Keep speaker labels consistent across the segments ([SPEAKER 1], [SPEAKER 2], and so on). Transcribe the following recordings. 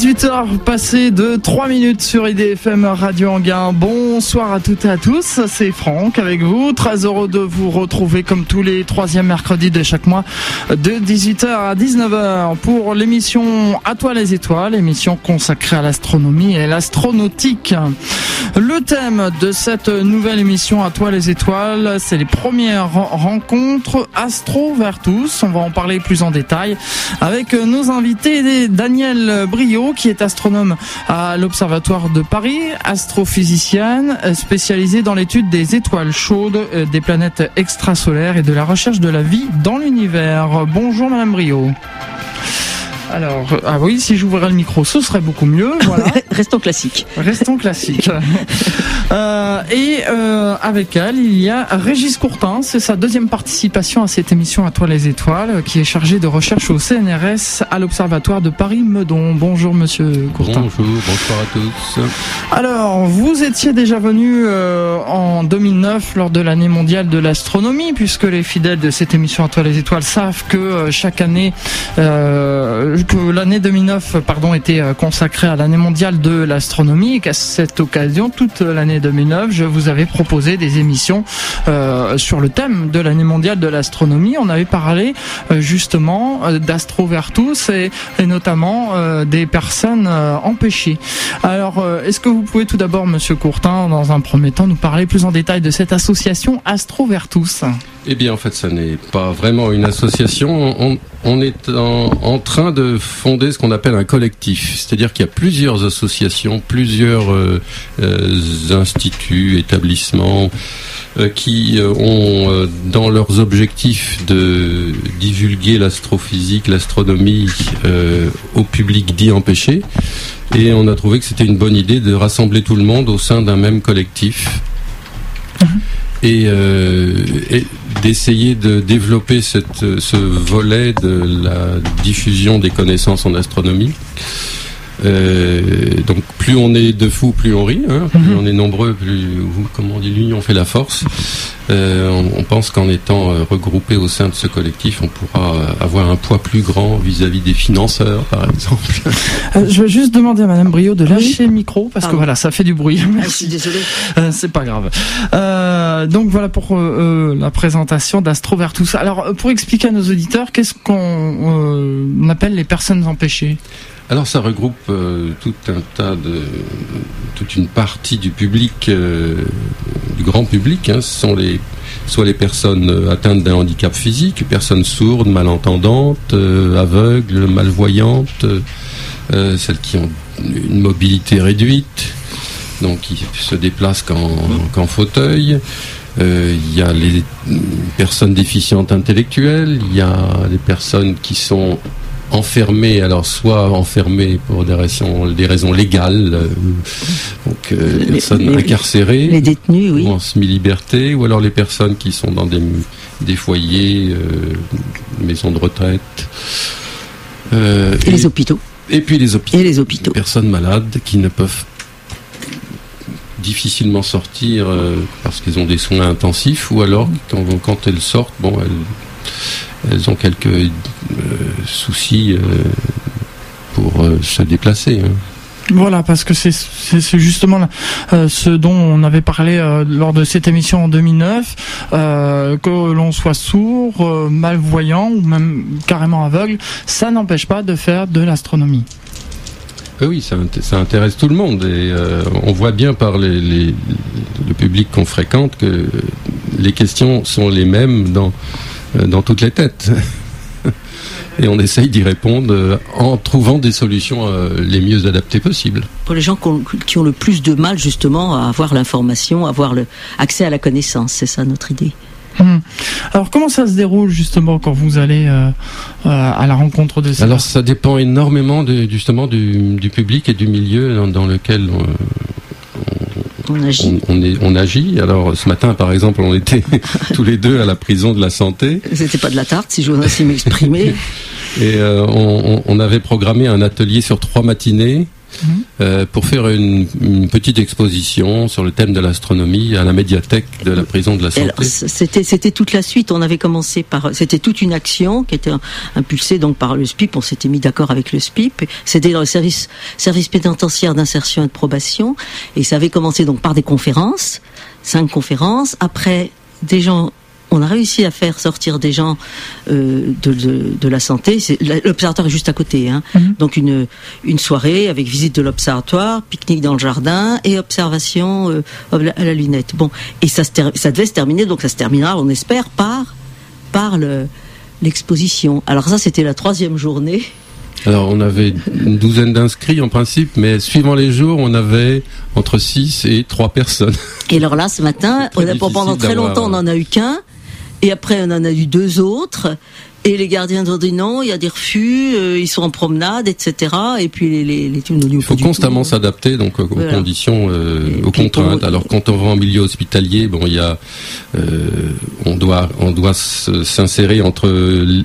[SPEAKER 1] 18h passé de 3 minutes sur IDFM Radio Anguin. Bonsoir à toutes et à tous, c'est Franck avec vous. Très heureux de vous retrouver comme tous les troisièmes mercredis de chaque mois de 18h à 19h pour l'émission À toi les étoiles, émission consacrée à l'astronomie et l'astronautique. Le thème de cette nouvelle émission À toi les étoiles, c'est les premières rencontres Astro Vertus. On va en parler plus en détail avec nos invités Daniel Brio qui est astronome à l'Observatoire de Paris, astrophysicienne spécialisée dans l'étude des étoiles chaudes, euh, des planètes extrasolaires et de la recherche de la vie dans l'univers. Bonjour Madame Brio. Alors, ah oui, si j'ouvrais le micro, ce serait beaucoup mieux. Voilà.
[SPEAKER 2] Restons classiques.
[SPEAKER 1] Restons classiques. euh, et euh, avec elle, il y a Régis Courtin. C'est sa deuxième participation à cette émission À toi les étoiles, qui est chargée de recherche au CNRS à l'Observatoire de Paris-Meudon. Bonjour, monsieur Courtin.
[SPEAKER 3] Bonjour, bonsoir à tous.
[SPEAKER 1] Alors, vous étiez déjà venu euh, en 2009 lors de l'année mondiale de l'astronomie, puisque les fidèles de cette émission À toi les étoiles savent que euh, chaque année, euh, que l'année 2009 pardon, était euh, consacrée à l'année mondiale de l'astronomie et qu'à cette occasion, toute l'année 2009, je vous avais proposé des émissions euh, sur le thème de l'année mondiale de l'astronomie. On avait parlé euh, justement d'astrovertus et, et notamment des personnes empêchées. Alors, est-ce que vous pouvez tout d'abord, Monsieur Courtin, dans un premier temps, nous parler plus en détail de cette association Astrovertus
[SPEAKER 3] eh bien, en fait, ça n'est pas vraiment une association. On, est en, train de fonder ce qu'on appelle un collectif. C'est-à-dire qu'il y a plusieurs associations, plusieurs euh, euh, instituts, établissements euh, qui ont dans leurs objectifs de divulguer l'astrophysique, l'astronomie au public dit empêché. Et on a trouvé que c'était une bonne idée de rassembler tout le monde au sein d'un même collectif. Mmh et, euh, et d'essayer de développer ce volet de la diffusion des connaissances en astronomie. Euh, donc plus on est de fous, plus on rit. Hein, plus on est nombreux, plus, comment on dit, l'union fait la force. Euh, on, on, pense qu'en étant euh, regroupé au sein de ce collectif, on pourra euh, avoir un poids plus grand vis-à-vis -vis des financeurs, par exemple.
[SPEAKER 1] Euh, je vais juste demander à Madame Brio de lâcher oui. le micro parce Pardon. que voilà, ça fait du bruit.
[SPEAKER 2] Merci. Ah, désolé.
[SPEAKER 1] C'est pas grave. donc voilà pour la présentation d'Astrovertus. Alors pour expliquer à nos auditeurs, qu'est-ce qu'on appelle les personnes empêchées?
[SPEAKER 3] Alors ça regroupe euh, tout un tas de toute une partie du public, euh, du grand public. Hein, ce sont soit les personnes atteintes d'un handicap physique, personnes sourdes, malentendantes, euh, aveugles, malvoyantes, euh, celles qui ont une mobilité réduite, donc qui se déplacent qu'en qu fauteuil. Il y a les personnes déficientes intellectuelles, il y a les personnes qui sont enfermés, alors soit enfermés pour des raisons, des raisons légales, euh, donc euh, les personnes les, incarcérées,
[SPEAKER 2] les détenus, oui.
[SPEAKER 3] ou en semi-liberté, ou alors les personnes qui sont dans des, des foyers, euh, maisons de retraite.
[SPEAKER 2] Et, et, les hôpitaux.
[SPEAKER 3] Et puis les hôpitaux.
[SPEAKER 2] Et les hôpitaux.
[SPEAKER 3] Personnes malades qui ne peuvent difficilement sortir parce qu'ils ont des soins intensifs, ou alors quand, quand elles sortent, bon, elles elles ont quelques euh, soucis euh, pour euh, se déplacer. Hein.
[SPEAKER 1] Voilà, parce que c'est justement euh, ce dont on avait parlé euh, lors de cette émission en 2009, euh, que l'on soit sourd, malvoyant ou même carrément aveugle, ça n'empêche pas de faire de l'astronomie.
[SPEAKER 3] Oui, ça, ça, intéresse tout le monde et on voit bien par les, les, le public qu'on fréquente que les questions sont les mêmes dans dans toutes les têtes. Et on essaye d'y répondre en trouvant des solutions les mieux adaptées possibles.
[SPEAKER 2] Pour les gens qui ont le plus de mal justement à avoir l'information, à avoir le accès à la connaissance, c'est ça notre idée.
[SPEAKER 1] Hum. Alors comment ça se déroule justement quand vous allez euh, euh, à la rencontre de ces
[SPEAKER 3] Alors ça dépend énormément de, justement du, du, public et du milieu dans, dans lequel on,
[SPEAKER 2] on agit.
[SPEAKER 3] On, on, est, on, agit. Alors ce matin, par exemple, on était tous les deux à la prison de la santé.
[SPEAKER 2] C'était pas de la tarte, si j'ose ainsi m'exprimer.
[SPEAKER 3] Et euh, on, on, avait programmé un atelier sur trois matinées mhm. pour faire une, petite exposition sur le thème de l'astronomie à la médiathèque de la prison de la santé.
[SPEAKER 2] C'était c'était toute la suite. On avait commencé par c'était toute une action qui était impulsée donc par le SPIP. On s'était mis d'accord avec le SPIP. C'était dans le service service pénitentiaire d'insertion et de probation et ça avait commencé donc par des conférences, cinq conférences. Après des gens on a réussi à faire sortir des gens euh, de, la santé. L'observatoire est juste à côté, hein. mhm. donc une une soirée avec visite de l'observatoire, pique-nique dans le jardin et observation euh, à la lunette. Bon, et ça ça devait se terminer, donc ça se terminera, on espère, par par l'exposition. Alors ça, c'était la troisième journée.
[SPEAKER 3] Alors on avait une douzaine d'inscrits en principe, mais suivant les jours, on avait entre 6 et 3 personnes.
[SPEAKER 2] Et alors là, ce matin, on a, pendant très longtemps, on n'en a eu qu'un. Et après, on en a eu deux autres. Et les gardiens ont dit non, il y a des refus, euh, ils sont en promenade, etc. Et puis les, les, les
[SPEAKER 3] Il faut constamment s'adapter donc aux conditions, euh, aux contraintes. Alors quand on va en milieu hospitalier, bon, il y a, euh, on doit, on doit s'insérer entre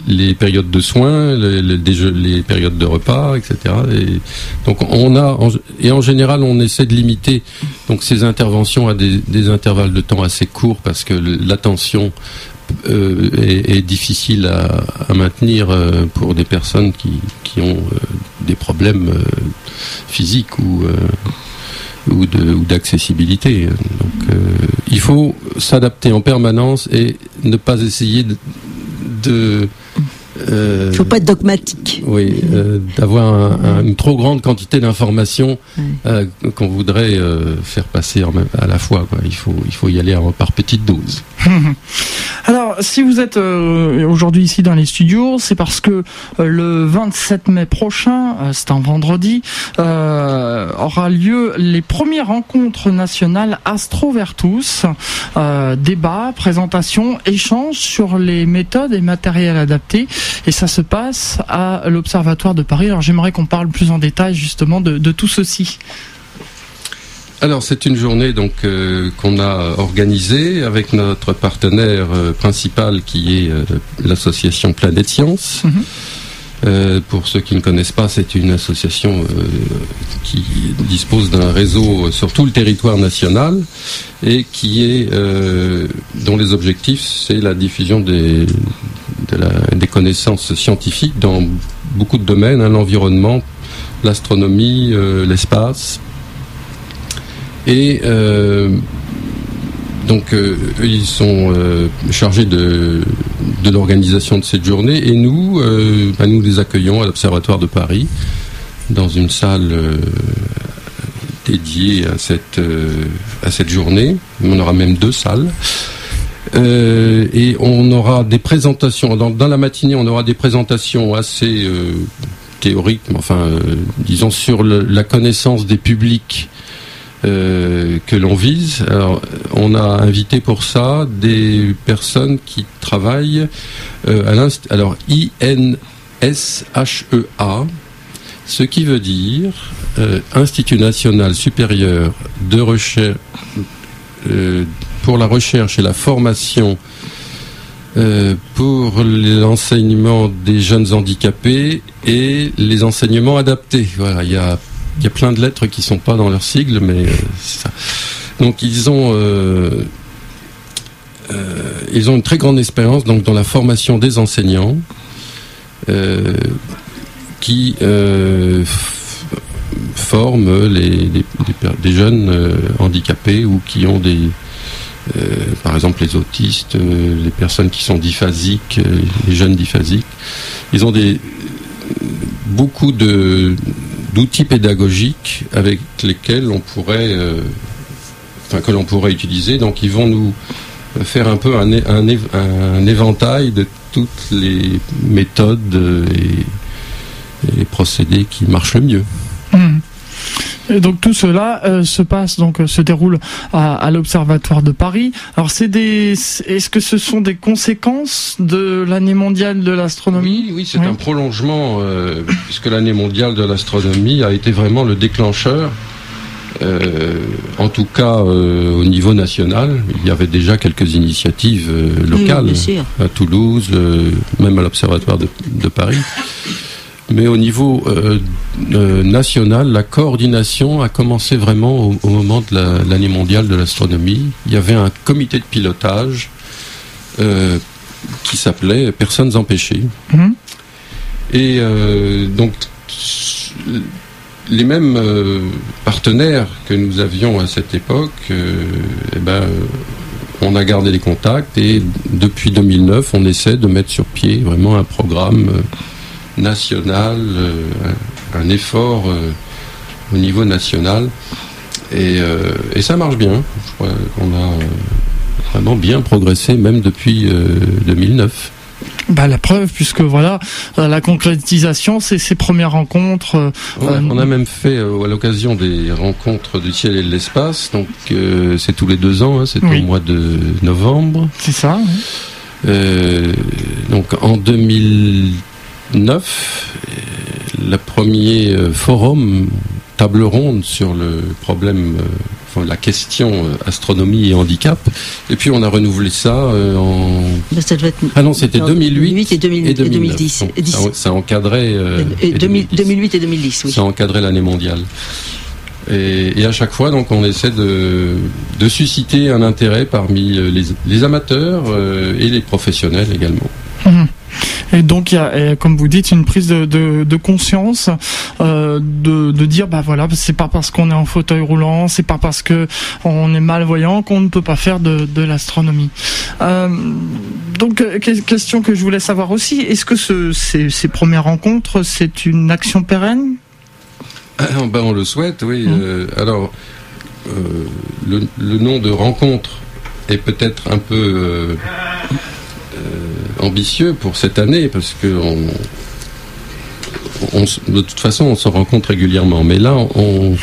[SPEAKER 3] les périodes de soins, les, les, périodes de repas, etc. Et donc on a, et en général, on essaie de limiter donc ces interventions à des, des intervalles de temps assez courts parce que l'attention euh, est, difficile à, maintenir euh, pour des personnes qui, qui ont euh, des problèmes physiques ou ou d'accessibilité. Il faut s'adapter en permanence et ne pas essayer de
[SPEAKER 2] il ne faut pas être dogmatique.
[SPEAKER 3] Oui, euh, d'avoir une trop grande quantité d'informations euh, qu'on voudrait euh, faire passer en même, à la fois. Quoi. Il, faut, il faut y aller par petites doses.
[SPEAKER 1] Alors, si vous êtes aujourd'hui ici dans les studios, c'est parce que le 27 mai prochain, c'est un vendredi, aura lieu les premières rencontres nationales Astrovertus. débat, présentation, échange sur les méthodes et matériels adaptés et ça se passe à l'Observatoire de Paris. Alors j'aimerais qu'on parle plus en détail justement de, tout ceci.
[SPEAKER 3] Alors c'est une journée donc euh, qu'on a organisée avec notre partenaire euh, principal qui est euh, l'association Planète Science. Mhm. pour ceux qui ne connaissent pas, c'est une association qui dispose d'un réseau sur tout le territoire national et qui est dont les objectifs c'est la diffusion des, des connaissances scientifiques dans beaucoup de domaines, hein, l'environnement, l'astronomie, l'espace. Et euh, donc euh, ils sont chargés de, l'organisation de cette journée et nous, bah, nous les accueillons à l'Observatoire de Paris dans une salle dédiée à cette, à cette journée. On aura même deux salles. Euh, et on aura des présentations. Dans, la matinée, on aura des présentations assez euh, théoriques, mais enfin, euh, disons sur la connaissance des publics que l'on vise. Alors, on a invité pour ça des personnes qui travaillent à l'institut. Alors, INSHEA, ce qui veut dire Institut national supérieur de recherche pour la recherche et la formation euh, pour l'enseignement des jeunes handicapés et les enseignements adaptés. Voilà, il y a, y a plein de lettres qui sont pas dans leur sigle, mais euh, ça. Donc ils ont euh, ils ont une très grande expérience donc dans la formation des enseignants qui forment les, jeunes handicapés ou qui ont des euh, par exemple les autistes, euh, les personnes qui sont diphasiques, euh, les jeunes diphasiques, ils ont des beaucoup de d'outils pédagogiques avec lesquels on pourrait, enfin que l'on pourrait utiliser. Donc ils vont nous faire un peu un, éventail de toutes les méthodes et, procédés qui marchent le mieux.
[SPEAKER 1] Mmh. Et donc tout cela euh, se passe donc euh, se déroule à, l'Observatoire de Paris. Alors c'est des est-ce que ce sont des conséquences de l'année mondiale de l'astronomie?
[SPEAKER 3] Oui, oui, c'est un prolongement euh, puisque l'année mondiale de l'astronomie a été vraiment le déclencheur. en tout cas au niveau national, il y avait déjà quelques initiatives locales à Toulouse, même à l'Observatoire de, de Paris. Mais au niveau national, la coordination a commencé vraiment au, moment de l'année mondiale de l'astronomie. Il y avait un comité de pilotage qui s'appelait Personnes empêchées. Mhm. Et donc les mêmes euh, partenaires que nous avions à cette époque, euh, eh ben, on a gardé les contacts et depuis 2009, on essaie de mettre sur pied vraiment un programme euh, national, un, effort au niveau national. Et, et, ça marche bien. Je crois qu'on a vraiment bien progressé, même depuis 2009.
[SPEAKER 1] Bah, la preuve, puisque voilà, euh, la concrétisation, c'est ces premières rencontres. Euh,
[SPEAKER 3] on, a, même fait euh, à l'occasion des rencontres du ciel et de l'espace, donc c'est tous les deux ans, hein, c'est au mois de novembre.
[SPEAKER 1] C'est ça.
[SPEAKER 3] donc en 2009, le premier forum table ronde sur le problème la question euh, astronomie et handicap. Et puis on a renouvelé ça euh, en. ah non, c'était 2008,
[SPEAKER 2] et, 2010.
[SPEAKER 3] ça, encadrait.
[SPEAKER 2] 2008 et 2010, oui.
[SPEAKER 3] Ça encadrait l'année mondiale. Et, à chaque fois, donc, on essaie de, susciter un intérêt parmi euh, les, amateurs et les professionnels également.
[SPEAKER 1] Mhm. Et donc, il y a, comme vous dites, une prise de, de, conscience euh, de, de, dire, bah voilà, c'est pas parce qu'on est en fauteuil roulant, c'est pas parce que on est malvoyant qu'on ne peut pas faire de, l'astronomie. Euh, donc, euh, question que je voulais savoir aussi, est-ce que ce, ces, ces premières rencontres, c'est une action pérenne?
[SPEAKER 3] Ben, on le souhaite, oui. Mmh. Euh, alors, euh, le, le, nom de rencontre est peut-être un peu ambitieux pour cette année parce que de toute façon, on se rencontre régulièrement. Mais là, on,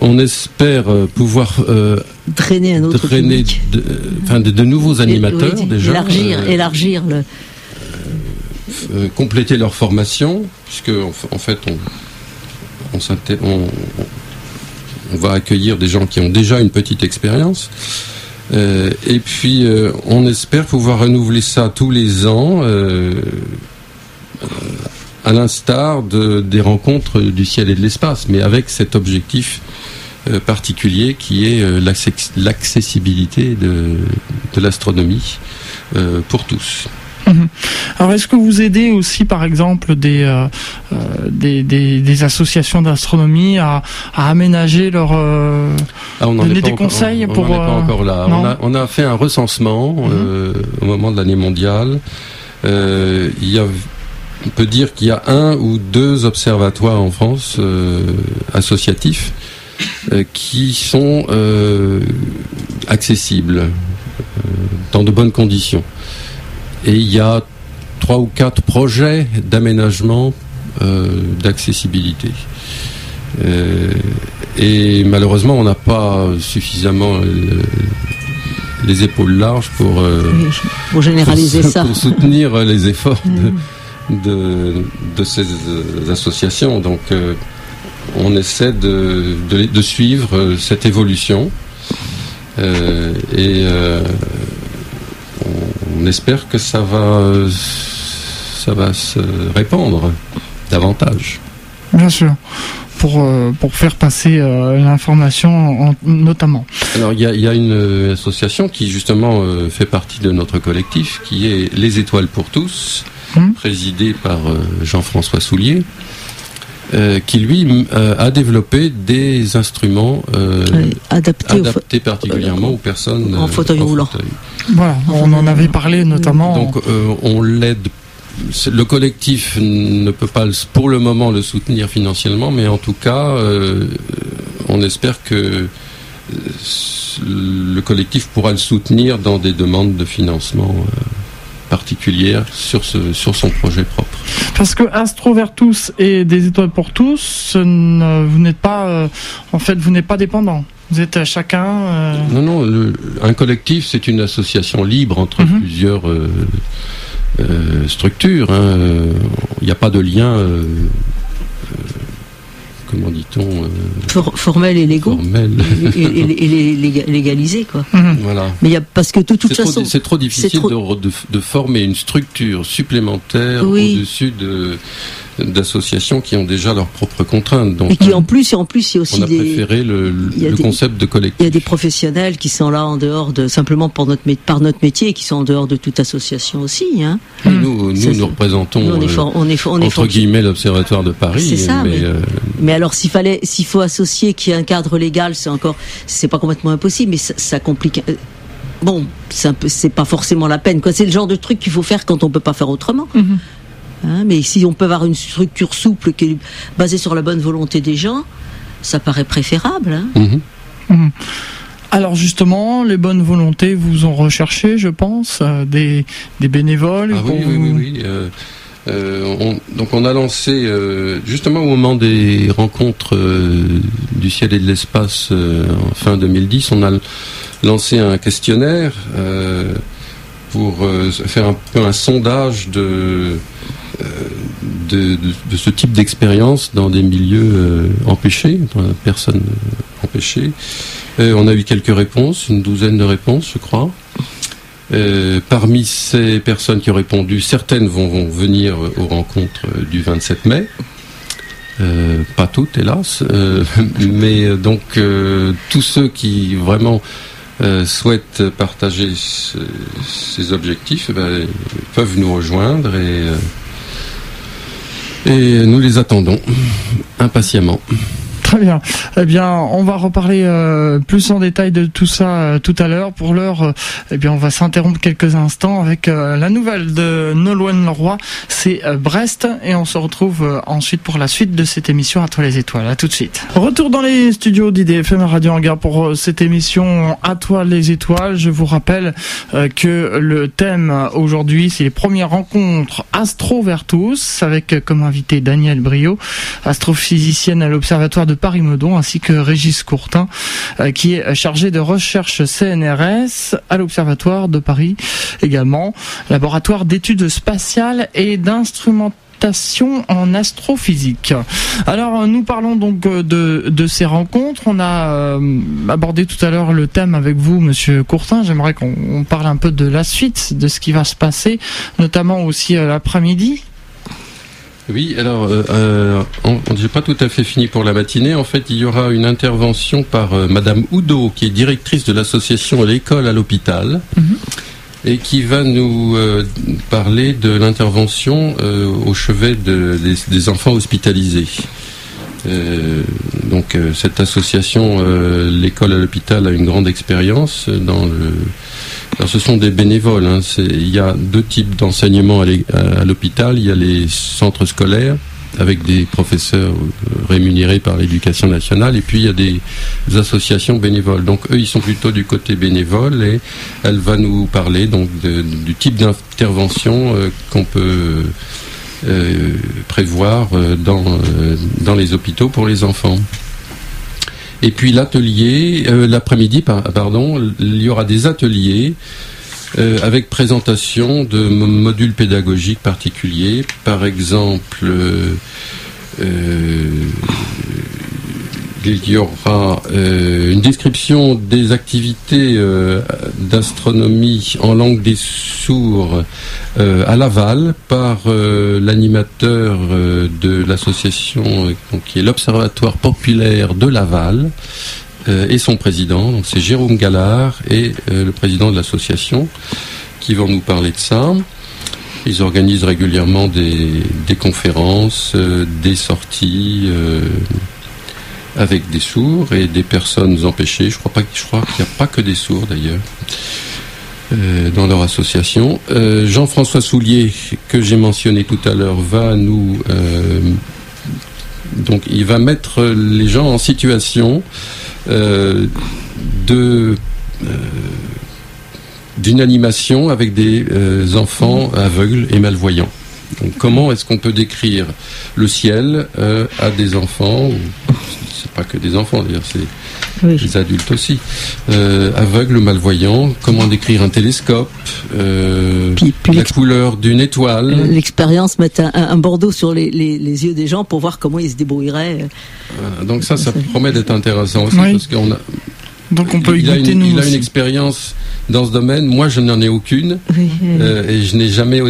[SPEAKER 3] on espère euh, pouvoir
[SPEAKER 2] euh, drainer un autre
[SPEAKER 3] drainer de, enfin, de, nouveaux animateurs déjà.
[SPEAKER 2] Élargir, euh, élargir le.
[SPEAKER 3] compléter leur formation, puisque en, fait, on, on, on, va accueillir des gens qui ont déjà une petite expérience. Euh, et puis, euh, on espère pouvoir renouveler ça tous les ans, euh, à l'instar de, des rencontres du ciel et de l'espace, mais avec cet objectif particulier qui est l'accessibilité de, de l'astronomie pour tous.
[SPEAKER 1] Mhm. Alors, est-ce que vous aidez aussi, par exemple, des, euh, euh, des, des, associations d'astronomie à, à, aménager leur. Euh,
[SPEAKER 3] ah, on donner des conseils pour. On pas encore là. On a, on a, fait un recensement mhm. au moment de l'année mondiale. il y a on peut dire qu'il y a un ou deux observatoires en France associatifs qui sont accessibles dans de bonnes conditions. Et il y a trois ou quatre projets d'aménagement euh, d'accessibilité. Euh, et malheureusement, on n'a pas suffisamment les épaules larges pour,
[SPEAKER 2] euh, pour généraliser ça.
[SPEAKER 3] Pour soutenir les efforts de, de, ces associations. Donc, on essaie de, de, suivre cette évolution. et on espère que ça va, ça va se répandre davantage.
[SPEAKER 1] Bien sûr. Pour, euh, pour faire passer euh, l'information notamment.
[SPEAKER 3] Alors il y a, une association qui justement euh, fait partie de notre collectif qui est Les Étoiles pour tous, hum. présidée par Jean-François Soulier. Qui lui a développé des instruments adaptés, particulièrement aux personnes
[SPEAKER 2] en fauteuil roulant.
[SPEAKER 1] Voilà, on en avait parlé notamment.
[SPEAKER 3] Donc euh, on l'aide. Le collectif ne peut pas pour le moment le soutenir financièrement, mais en tout cas, euh, on espère que euh, le collectif pourra le soutenir dans des demandes de financement particulières sur, ce, sur son projet propre.
[SPEAKER 1] Parce que Astro tous et des étoiles pour tous, vous n'êtes pas, en fait, vous n'êtes pas dépendant. Vous êtes chacun euh,
[SPEAKER 3] Non, non, un collectif, c'est une association libre entre mhm. plusieurs euh, euh, structures. Hein. Il n'y a pas de lien comment dit-on
[SPEAKER 2] Formels et légaux.
[SPEAKER 3] Formels.
[SPEAKER 2] Et, et, légalisés, quoi.
[SPEAKER 3] Mhm. Voilà.
[SPEAKER 2] Mais y a, parce que de toute façon.
[SPEAKER 3] C'est trop difficile De, de, former une structure supplémentaire au-dessus de d'associations qui ont déjà leurs propres contraintes.
[SPEAKER 2] Donc, et qui en plus, et en plus, il y a aussi
[SPEAKER 3] on a préféré le, le concept de collectif.
[SPEAKER 2] Il y a des professionnels qui sont là en dehors de simplement pour notre par notre métier, et qui sont en dehors de toute association aussi. Hein.
[SPEAKER 3] Nous, nous, nous représentons on est on est on est entre guillemets l'observatoire de Paris.
[SPEAKER 2] C'est ça. Mais, mais, euh, mais alors, s'il fallait, s'il faut associer qu'il y ait un cadre légal, c'est encore, c'est pas complètement impossible, mais ça, ça complique euh, bon, c'est pas forcément la peine. C'est le genre de truc qu'il faut faire quand on peut pas faire autrement. Mhm. Hein, mais si on peut avoir une structure souple qui est basée sur la bonne volonté des gens, ça paraît préférable. Hein.
[SPEAKER 3] Mhm. Mhm.
[SPEAKER 1] Alors justement, les bonnes volontés vous ont recherché, je pense, euh, des, bénévoles.
[SPEAKER 3] Ah oui, oui, oui, euh, euh, on, donc on a lancé justement au moment des rencontres du ciel et de l'espace en fin 2010, on a lancé un questionnaire pour faire un peu un sondage de euh, de, ce type d'expérience dans des milieux euh, empêchés, dans personnes euh, empêchées. on a eu quelques réponses, une douzaine de réponses, je crois. parmi ces personnes qui ont répondu, certaines vont, venir aux rencontres du 27 mai. pas toutes, hélas. mais donc, tous ceux qui vraiment souhaitent partager ces objectifs eh ben, peuvent nous rejoindre et et nous les attendons impatiemment.
[SPEAKER 1] Eh bien, on va reparler euh, plus en détail de tout ça euh, tout à l'heure. Pour l'heure, euh, eh bien, on va s'interrompre quelques instants avec la nouvelle de Nolwenn Leroy. C'est Brest et on se retrouve ensuite pour la suite de cette émission à toi les étoiles. À tout de suite. Retour dans les studios d'IDFM Radio Hangar pour cette émission à toi les étoiles. Je vous rappelle que le thème aujourd'hui, c'est les premières rencontres Astro Vertus avec comme invité Daniel Brio, astrophysicienne à l'Observatoire de Paris-Meudon, ainsi que Régis Courtin, euh, qui est chargé de recherche CNRS à l'Observatoire de Paris également, laboratoire d'études spatiales et d'instrumentation en astrophysique. Alors nous parlons donc euh, de, ces rencontres. On a euh, abordé tout à l'heure le thème avec vous, Monsieur Courtin. J'aimerais qu'on parle un peu de la suite, de ce qui va se passer, notamment aussi l'après-midi.
[SPEAKER 3] Oui, alors, euh, euh on n'est pas tout à fait fini pour la matinée. En fait, il y aura une intervention par euh, Madame Oudot, qui est directrice de l'association L'école à l'hôpital, mhm. et qui va nous euh, parler de l'intervention au chevet de, des, enfants hospitalisés. donc, cette association L'école à l'hôpital a une grande expérience dans le alors, ce sont des bénévoles. Hein. Il y a deux types d'enseignement à l'hôpital. Il y a les centres scolaires avec des professeurs euh, rémunérés par l'éducation nationale et puis il y a des associations bénévoles. Donc eux ils sont plutôt du côté bénévole et elle va nous parler donc du type d'intervention euh, qu'on peut euh, prévoir dans, dans les hôpitaux pour les enfants. Et puis l'atelier, euh, l'après-midi, pardon, il y aura des ateliers euh, avec présentation de modules pédagogiques particuliers. Par exemple, euh, il y aura euh, une description des activités euh, d'astronomie en langue des sourds euh, à Laval par l'animateur de l'association qui est l'Observatoire populaire de Laval et son président. C'est Jérôme Gallard et le président de l'association qui vont nous parler de ça. Ils organisent régulièrement des conférences, des sorties avec des sourds et des personnes empêchées. Je crois pas, je crois qu'il n'y a pas que des sourds d'ailleurs. Euh, dans leur association. Euh, Jean-François Soulier, que j'ai mentionné tout à l'heure, va nous euh, donc il va mettre les gens en situation de d'une animation avec des enfants aveugles et malvoyants. Donc, comment est-ce qu'on peut décrire le ciel à des enfants c'est pas que des enfants, d'ailleurs, c'est des adultes aussi. Euh, aveugles, malvoyants, comment décrire un télescope, euh, la couleur d'une étoile?
[SPEAKER 2] L'expérience, mettre un, bordeaux sur les, yeux des gens pour voir comment ils se débrouilleraient.
[SPEAKER 3] donc ça, ça promet d'être intéressant aussi, parce qu'on a...
[SPEAKER 1] Donc on peut
[SPEAKER 3] il, a une, il a une expérience dans ce domaine. Moi, je n'en ai aucune, euh, et je n'ai jamais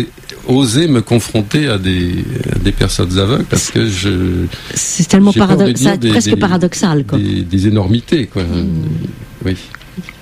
[SPEAKER 3] osé me confronter à des, des personnes aveugles parce que je.
[SPEAKER 2] C'est tellement paradoxal, presque paradoxal,
[SPEAKER 3] quoi. Des, énormités, quoi. Hmm. Oui.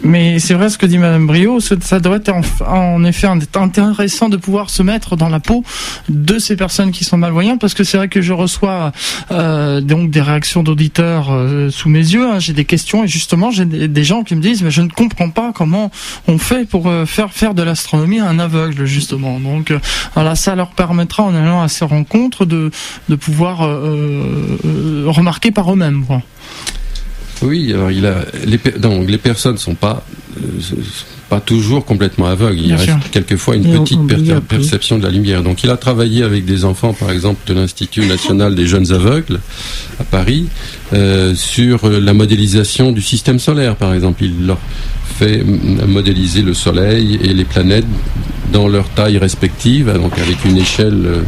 [SPEAKER 1] Mais c'est vrai ce que dit Madame Brio, ça doit être en, effet intéressant de pouvoir se mettre dans la peau de ces personnes qui sont malvoyantes, parce que c'est vrai que je reçois euh, donc des réactions d'auditeurs euh, sous mes yeux. Hein. j'ai des questions et justement j'ai des, gens qui me disent mais je ne comprends pas comment on fait pour euh, faire faire de l'astronomie à un aveugle justement. Donc voilà, ça leur permettra en allant à ces rencontres de de pouvoir remarquer par eux-mêmes.
[SPEAKER 3] Oui, alors il a les, donc les personnes sont pas euh, pas toujours complètement aveugles. Il reste quelquefois une petite perception de la lumière. Donc il a travaillé avec des enfants, par exemple, de l'Institut national des jeunes aveugles à Paris, euh, sur la modélisation du système solaire, par exemple. Il leur fait modéliser le Soleil et les planètes dans leur taille respective, donc avec une échelle euh,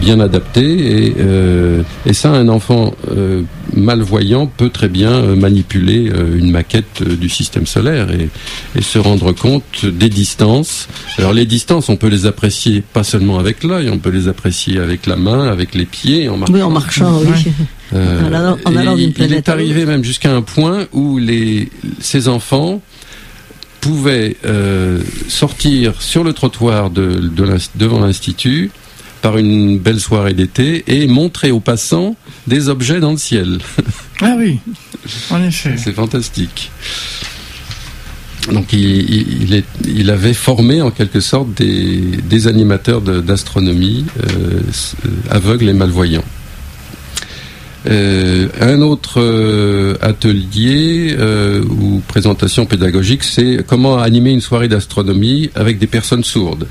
[SPEAKER 3] bien adaptée. Et, euh, et ça, un enfant euh, malvoyant peut très bien manipuler une maquette du système solaire et, et, se rendre compte des distances. Alors les distances, on peut les apprécier pas seulement avec l'œil, on peut les apprécier avec la main, avec les pieds, en marchant.
[SPEAKER 2] Oui, en marchant, oui.
[SPEAKER 3] Euh, en allant, il, il est arrivé même jusqu'à un point où les, ces enfants pouvait euh, sortir sur le trottoir de, devant l'institut par une belle soirée d'été et montrer aux passants des objets dans le ciel.
[SPEAKER 1] Ah oui, en effet.
[SPEAKER 3] C'est fantastique. Donc il, il, avait formé en quelque sorte des, animateurs d'astronomie euh, aveugles et malvoyants. Euh, un autre euh, atelier euh, ou présentation pédagogique, c'est comment animer une soirée d'astronomie avec des personnes sourdes.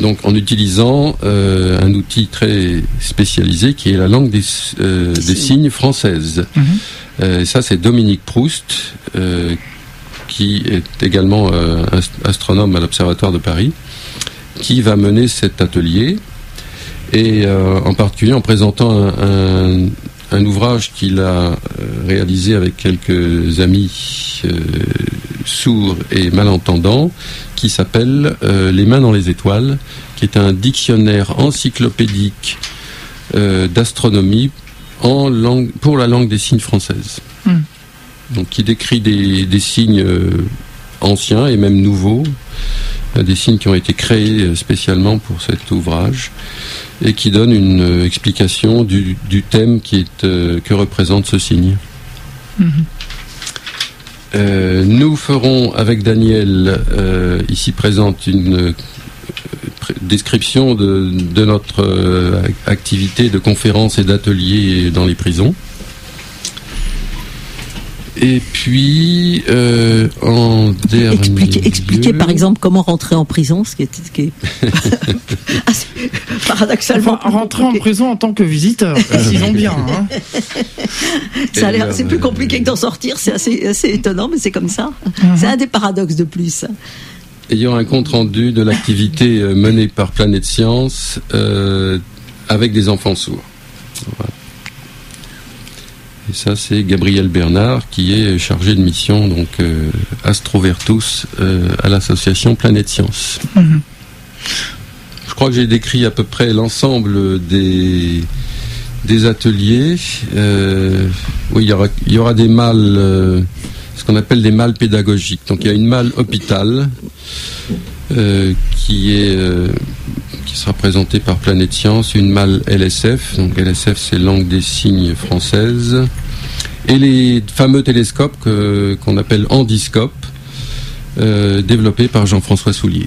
[SPEAKER 3] Donc en utilisant un outil très spécialisé qui est la langue des, des signes française. Mhm. ça c'est Dominique Proust, qui est également astronome à l'Observatoire de Paris, qui va mener cet atelier et en particulier en présentant un, un ouvrage qu'il a euh, réalisé avec quelques amis euh, sourds et malentendants qui s'appelle euh, Les mains dans les étoiles, qui est un dictionnaire encyclopédique d'astronomie en langue, pour la langue des signes française. Hmm. Donc qui décrit des, des signes anciens et même nouveaux, des signes qui ont été créés spécialement pour cet ouvrage et qui donne une euh, explication du, thème qui est, euh, que représente ce signe. Mhm. Euh, nous ferons avec Daniel, ici présente, une description de, de notre activité de conférences et d'ateliers dans les prisons. Et puis, euh, en dernier
[SPEAKER 2] expliquer, par exemple comment rentrer en prison, ce qui est, ce qui est... paradoxalement.
[SPEAKER 1] rentrer en prison en tant que visiteur, sinon bien. Hein.
[SPEAKER 2] Ça a l'air, c'est plus compliqué que d'en sortir, c'est assez, assez étonnant, mais c'est comme ça. Mhm. C'est un des paradoxes de plus.
[SPEAKER 3] Ayant un compte rendu de l'activité euh, menée par Planète Science euh, avec des enfants sourds. Voilà. Et ça, c'est Gabriel Bernard qui est chargé de mission, donc euh, Astrovertus, euh, à l'association Planète Science. Mhm. Je crois que j'ai décrit à peu près l'ensemble des, des ateliers. Euh, oui, il y aura, il y aura des mâles, ce qu'on appelle des mâles pédagogiques. Donc il y a une malle hôpital qui est qui sera présentée par Planète Science, une malle LSF, donc LSF c'est langue des signes française, et les fameux télescopes qu'on appelle handiscopes, euh, développés par Jean-François Soulier.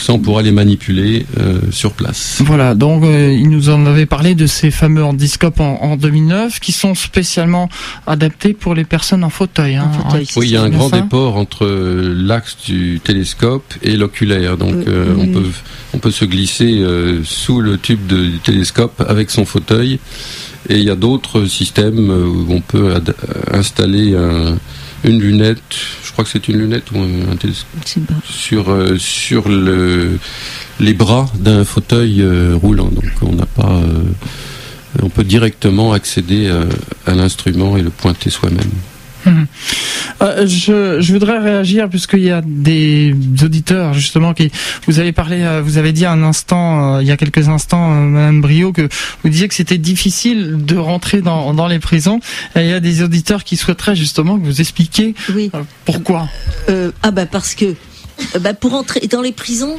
[SPEAKER 3] Ça, on pourra les manipuler euh, sur place.
[SPEAKER 1] Voilà, donc euh, il nous en avait parlé de ces fameux handiscopes en, en 2009 qui sont spécialement adaptés pour les personnes en fauteuil. Hein.
[SPEAKER 3] oui, il y a un grand déport entre l'axe du télescope et l'oculaire. Donc on, peut, on peut se glisser sous le tube du télescope avec son fauteuil Et il y a d'autres systèmes où on peut installer une lunette, je crois que c'est une lunette ou un, télescope, sur, sur le, les bras d'un fauteuil roulant. Donc on n'a pas on peut directement accéder à l'instrument et le pointer soi-même.
[SPEAKER 1] Euh, je, voudrais réagir puisqu'il y a des auditeurs justement qui vous avez parlé, euh, vous avez dit un instant, euh, il y a quelques instants, Madame Brio, que vous disiez que c'était difficile de rentrer dans, dans les prisons. il y a des auditeurs qui souhaiteraient justement que vous expliquiez pourquoi.
[SPEAKER 2] ah ben parce que ben pour entrer dans les prisons,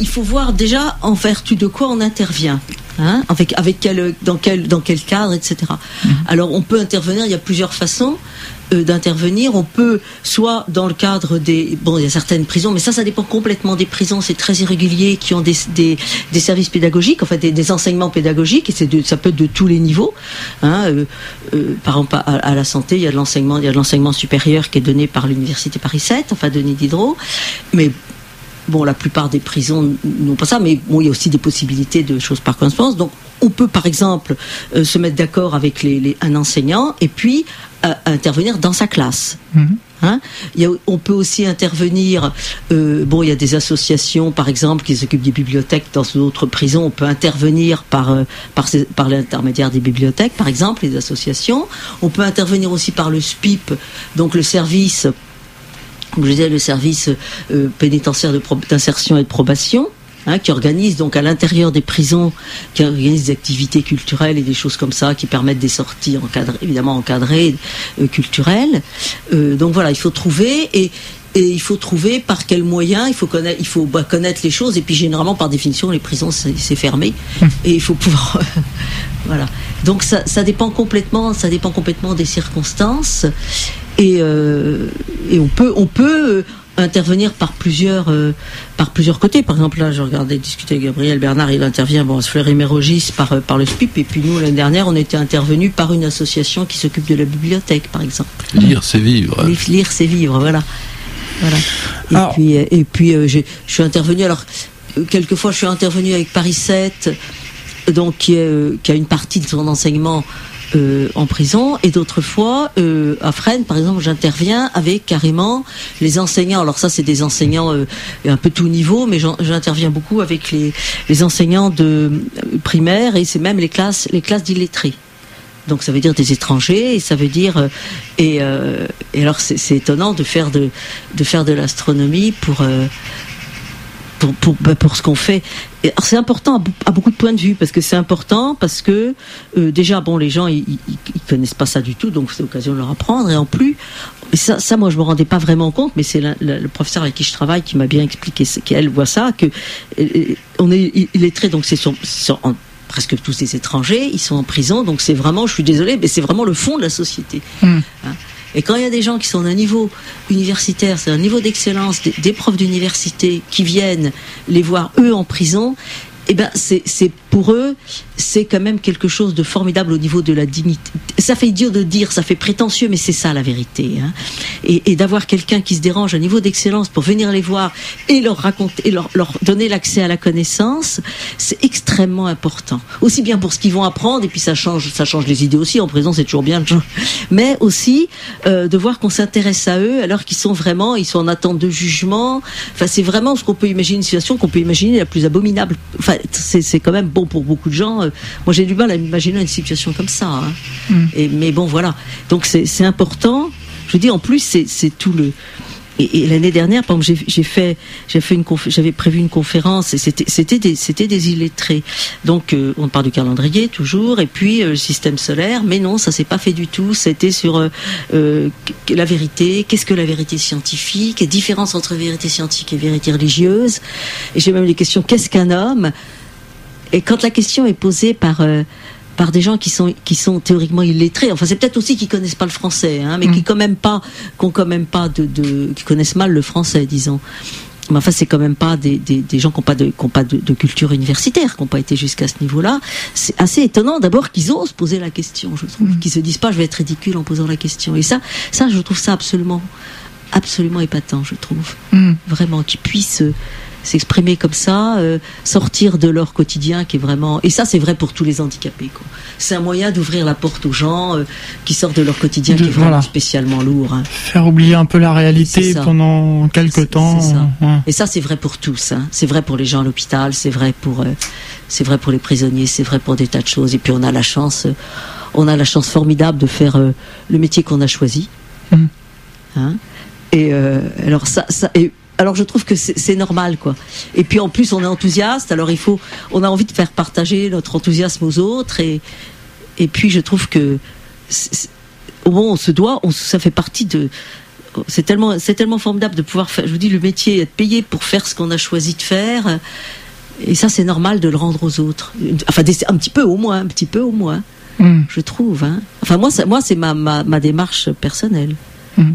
[SPEAKER 2] il faut voir déjà en vertu de quoi on intervient. Hein, avec, avec quel, dans, quel, dans quel cadre, etc. Mhm. Alors on peut intervenir, il y a plusieurs façons. Euh, d'intervenir. On peut soit dans le cadre des bon, il y a certaines prisons, mais ça, ça dépend complètement des prisons. C'est très irrégulier, qui ont des, services pédagogiques, en fait, des, enseignements pédagogiques, et de, ça peut être de tous les niveaux. Hein, euh, euh, par exemple, à, la santé, il y a de l'enseignement, il y a de l'enseignement supérieur qui est donné par l'université Paris 7, enfin Denis Diderot, mais Bon, la plupart des prisons n'ont pas ça, mais bon, il y a aussi des possibilités de choses par correspondance. Donc, on peut, par exemple, se mettre d'accord avec les, un enseignant et puis intervenir dans sa classe. Mhm. Hein? Il y a, on peut aussi intervenir. Euh, bon, il y a des associations, par exemple, qui s'occupent des bibliothèques dans d'autres prisons. On peut intervenir par euh, par, par l'intermédiaire des bibliothèques, par exemple, les associations. On peut intervenir aussi par le SPIP, donc le service, comme je disais, le service euh, pénitentiaire d'insertion et de probation. Hein, qui organise donc à l'intérieur des prisons, qui organise des activités culturelles et des choses comme ça, qui permettent des sorties encadrées, évidemment encadrées, euh, culturelles. Euh, donc voilà, il faut trouver et, et il faut trouver par quels moyens, il faut connaître, il faut bah, connaître les choses et puis généralement par définition les prisons c'est fermé hum. et il faut pouvoir voilà. Donc ça, ça, dépend complètement, ça dépend complètement des circonstances et, euh, et on peut on peut intervenir par plusieurs, euh, par plusieurs côtés. Par exemple, là, je regardais discuter avec Gabriel Bernard, il intervient bon, à Fleury-Mérogis par, euh, par le SPIP, et puis nous, l'année dernière, on était intervenu par une association qui s'occupe de la bibliothèque, par exemple.
[SPEAKER 3] Lire, c'est vivre.
[SPEAKER 2] Lire, c'est vivre, voilà. voilà. Et puis, euh, et puis je suis intervenu, alors, quelquefois, je suis intervenu avec Paris 7, donc, qui, qui a une partie de son enseignement euh, en prison. Et d'autres fois euh, à Fresnes par exemple j'interviens avec carrément les enseignants. Alors ça c'est des enseignants euh, un peu tout niveau mais j'interviens beaucoup avec les, les enseignants de primaire et c'est même les classes les classes d'illettrés. Donc ça veut dire des étrangers et ça veut dire et, et alors c'est étonnant de faire de de faire de l'astronomie pour pour, pour, bah, pour ce qu'on fait. C'est important à, beaucoup de points de vue parce que c'est important parce que euh, déjà bon les gens ils, ils, connaissent pas ça du tout donc c'est l'occasion de leur apprendre et en plus ça, ça moi je me rendais pas vraiment compte mais c'est le professeur avec qui je travaille qui m'a bien expliqué qu'elle voit ça que on est il est très donc c'est sur, presque tous des étrangers, ils sont en prison, donc c'est vraiment, je suis désolé, mais c'est vraiment le fond de la société. Mmh. Hein et quand il y a des gens qui sont d'un niveau universitaire, c'est un niveau d'excellence, des, profs d'université qui viennent les voir eux en prison, eh ben c'est pour eux, c'est quand même quelque chose de formidable au niveau de la dignité. Ça fait idiot de dire, ça fait prétentieux, mais c'est ça la vérité. Hein. Et, d'avoir quelqu'un qui se dérange à niveau d'excellence pour venir les voir et leur raconter, leur, donner l'accès à la connaissance, c'est extrêmement important. Aussi bien pour ce qu'ils vont apprendre, et puis ça change, ça change les idées aussi. En présent, c'est toujours bien, mais aussi euh, de voir qu'on s'intéresse à eux alors qu'ils sont vraiment, ils sont en attente de jugement. Enfin, c'est vraiment ce qu'on peut imaginer une situation qu'on peut imaginer la plus abominable. Enfin, c'est quand même bon pour beaucoup de gens. Euh, moi, j'ai du mal à imaginer une situation comme ça. Hein. Mm. Et, mais bon, voilà. Donc, c'est important. Je dis, en plus, c'est tout le. Et, l'année dernière, par exemple, j'ai fait, j'ai fait une, j'avais prévu une conférence et c'était, c'était des, c'était des illettrés. Donc, euh, on parle du calendrier toujours, et puis euh, le système solaire. Mais non, ça s'est pas fait du tout. C'était sur la vérité. Qu'est-ce que la vérité scientifique? Et différence entre vérité scientifique et vérité religieuse. Et j'ai même des questions. Qu'est-ce qu'un homme? Et quand la question est posée par euh, par des gens qui sont qui sont théoriquement illettrés. Enfin, c'est peut-être aussi qui connaissent pas le français, hein, mais mm. qui quand même pas, qu'on quand même pas de, de, qui connaissent mal le français, disons. Mais enfin, c'est quand même pas des, des, des gens qui n'ont pas, de, qui ont pas de, de, culture universitaire, qui n'ont pas été jusqu'à ce niveau-là. C'est assez étonnant d'abord qu'ils osent poser la question, je trouve, mm. qu'ils se disent pas je vais être ridicule en posant la question. Et ça, ça, je trouve ça absolument, absolument épatant, je trouve. Mm. Vraiment, qu'ils puissent s'exprimer comme ça, euh, sortir de leur quotidien qui est vraiment. Et ça, c'est vrai pour tous les handicapés. C'est un moyen d'ouvrir la porte aux gens euh, qui sortent de leur quotidien qui est vraiment spécialement lourd. Hein.
[SPEAKER 1] Faire oublier un peu la réalité pendant quelques temps.
[SPEAKER 2] Ça. Et ça, c'est vrai pour tous. Hein. C'est vrai pour les gens à l'hôpital, c'est vrai pour, c'est vrai pour les prisonniers, c'est vrai pour des tas de choses. Et puis on a la chance, on a la chance formidable de faire le métier qu'on a choisi. Mmh. Hein et alors ça, ça et alors je trouve que c'est normal quoi. Et puis en plus on est enthousiaste, alors il faut, on a envie de faire partager notre enthousiasme aux autres et et puis je trouve que au moment où on se doit, on, ça fait partie de c'est tellement c'est tellement formidable de pouvoir faire. Je vous dis le métier être payé pour faire ce qu'on a choisi de faire. Et ça c'est normal de le rendre aux autres. Enfin un petit peu au moins, un petit peu au moins. Mm. Je trouve. Hein. Enfin moi moi c'est ma, ma, démarche personnelle. Mm.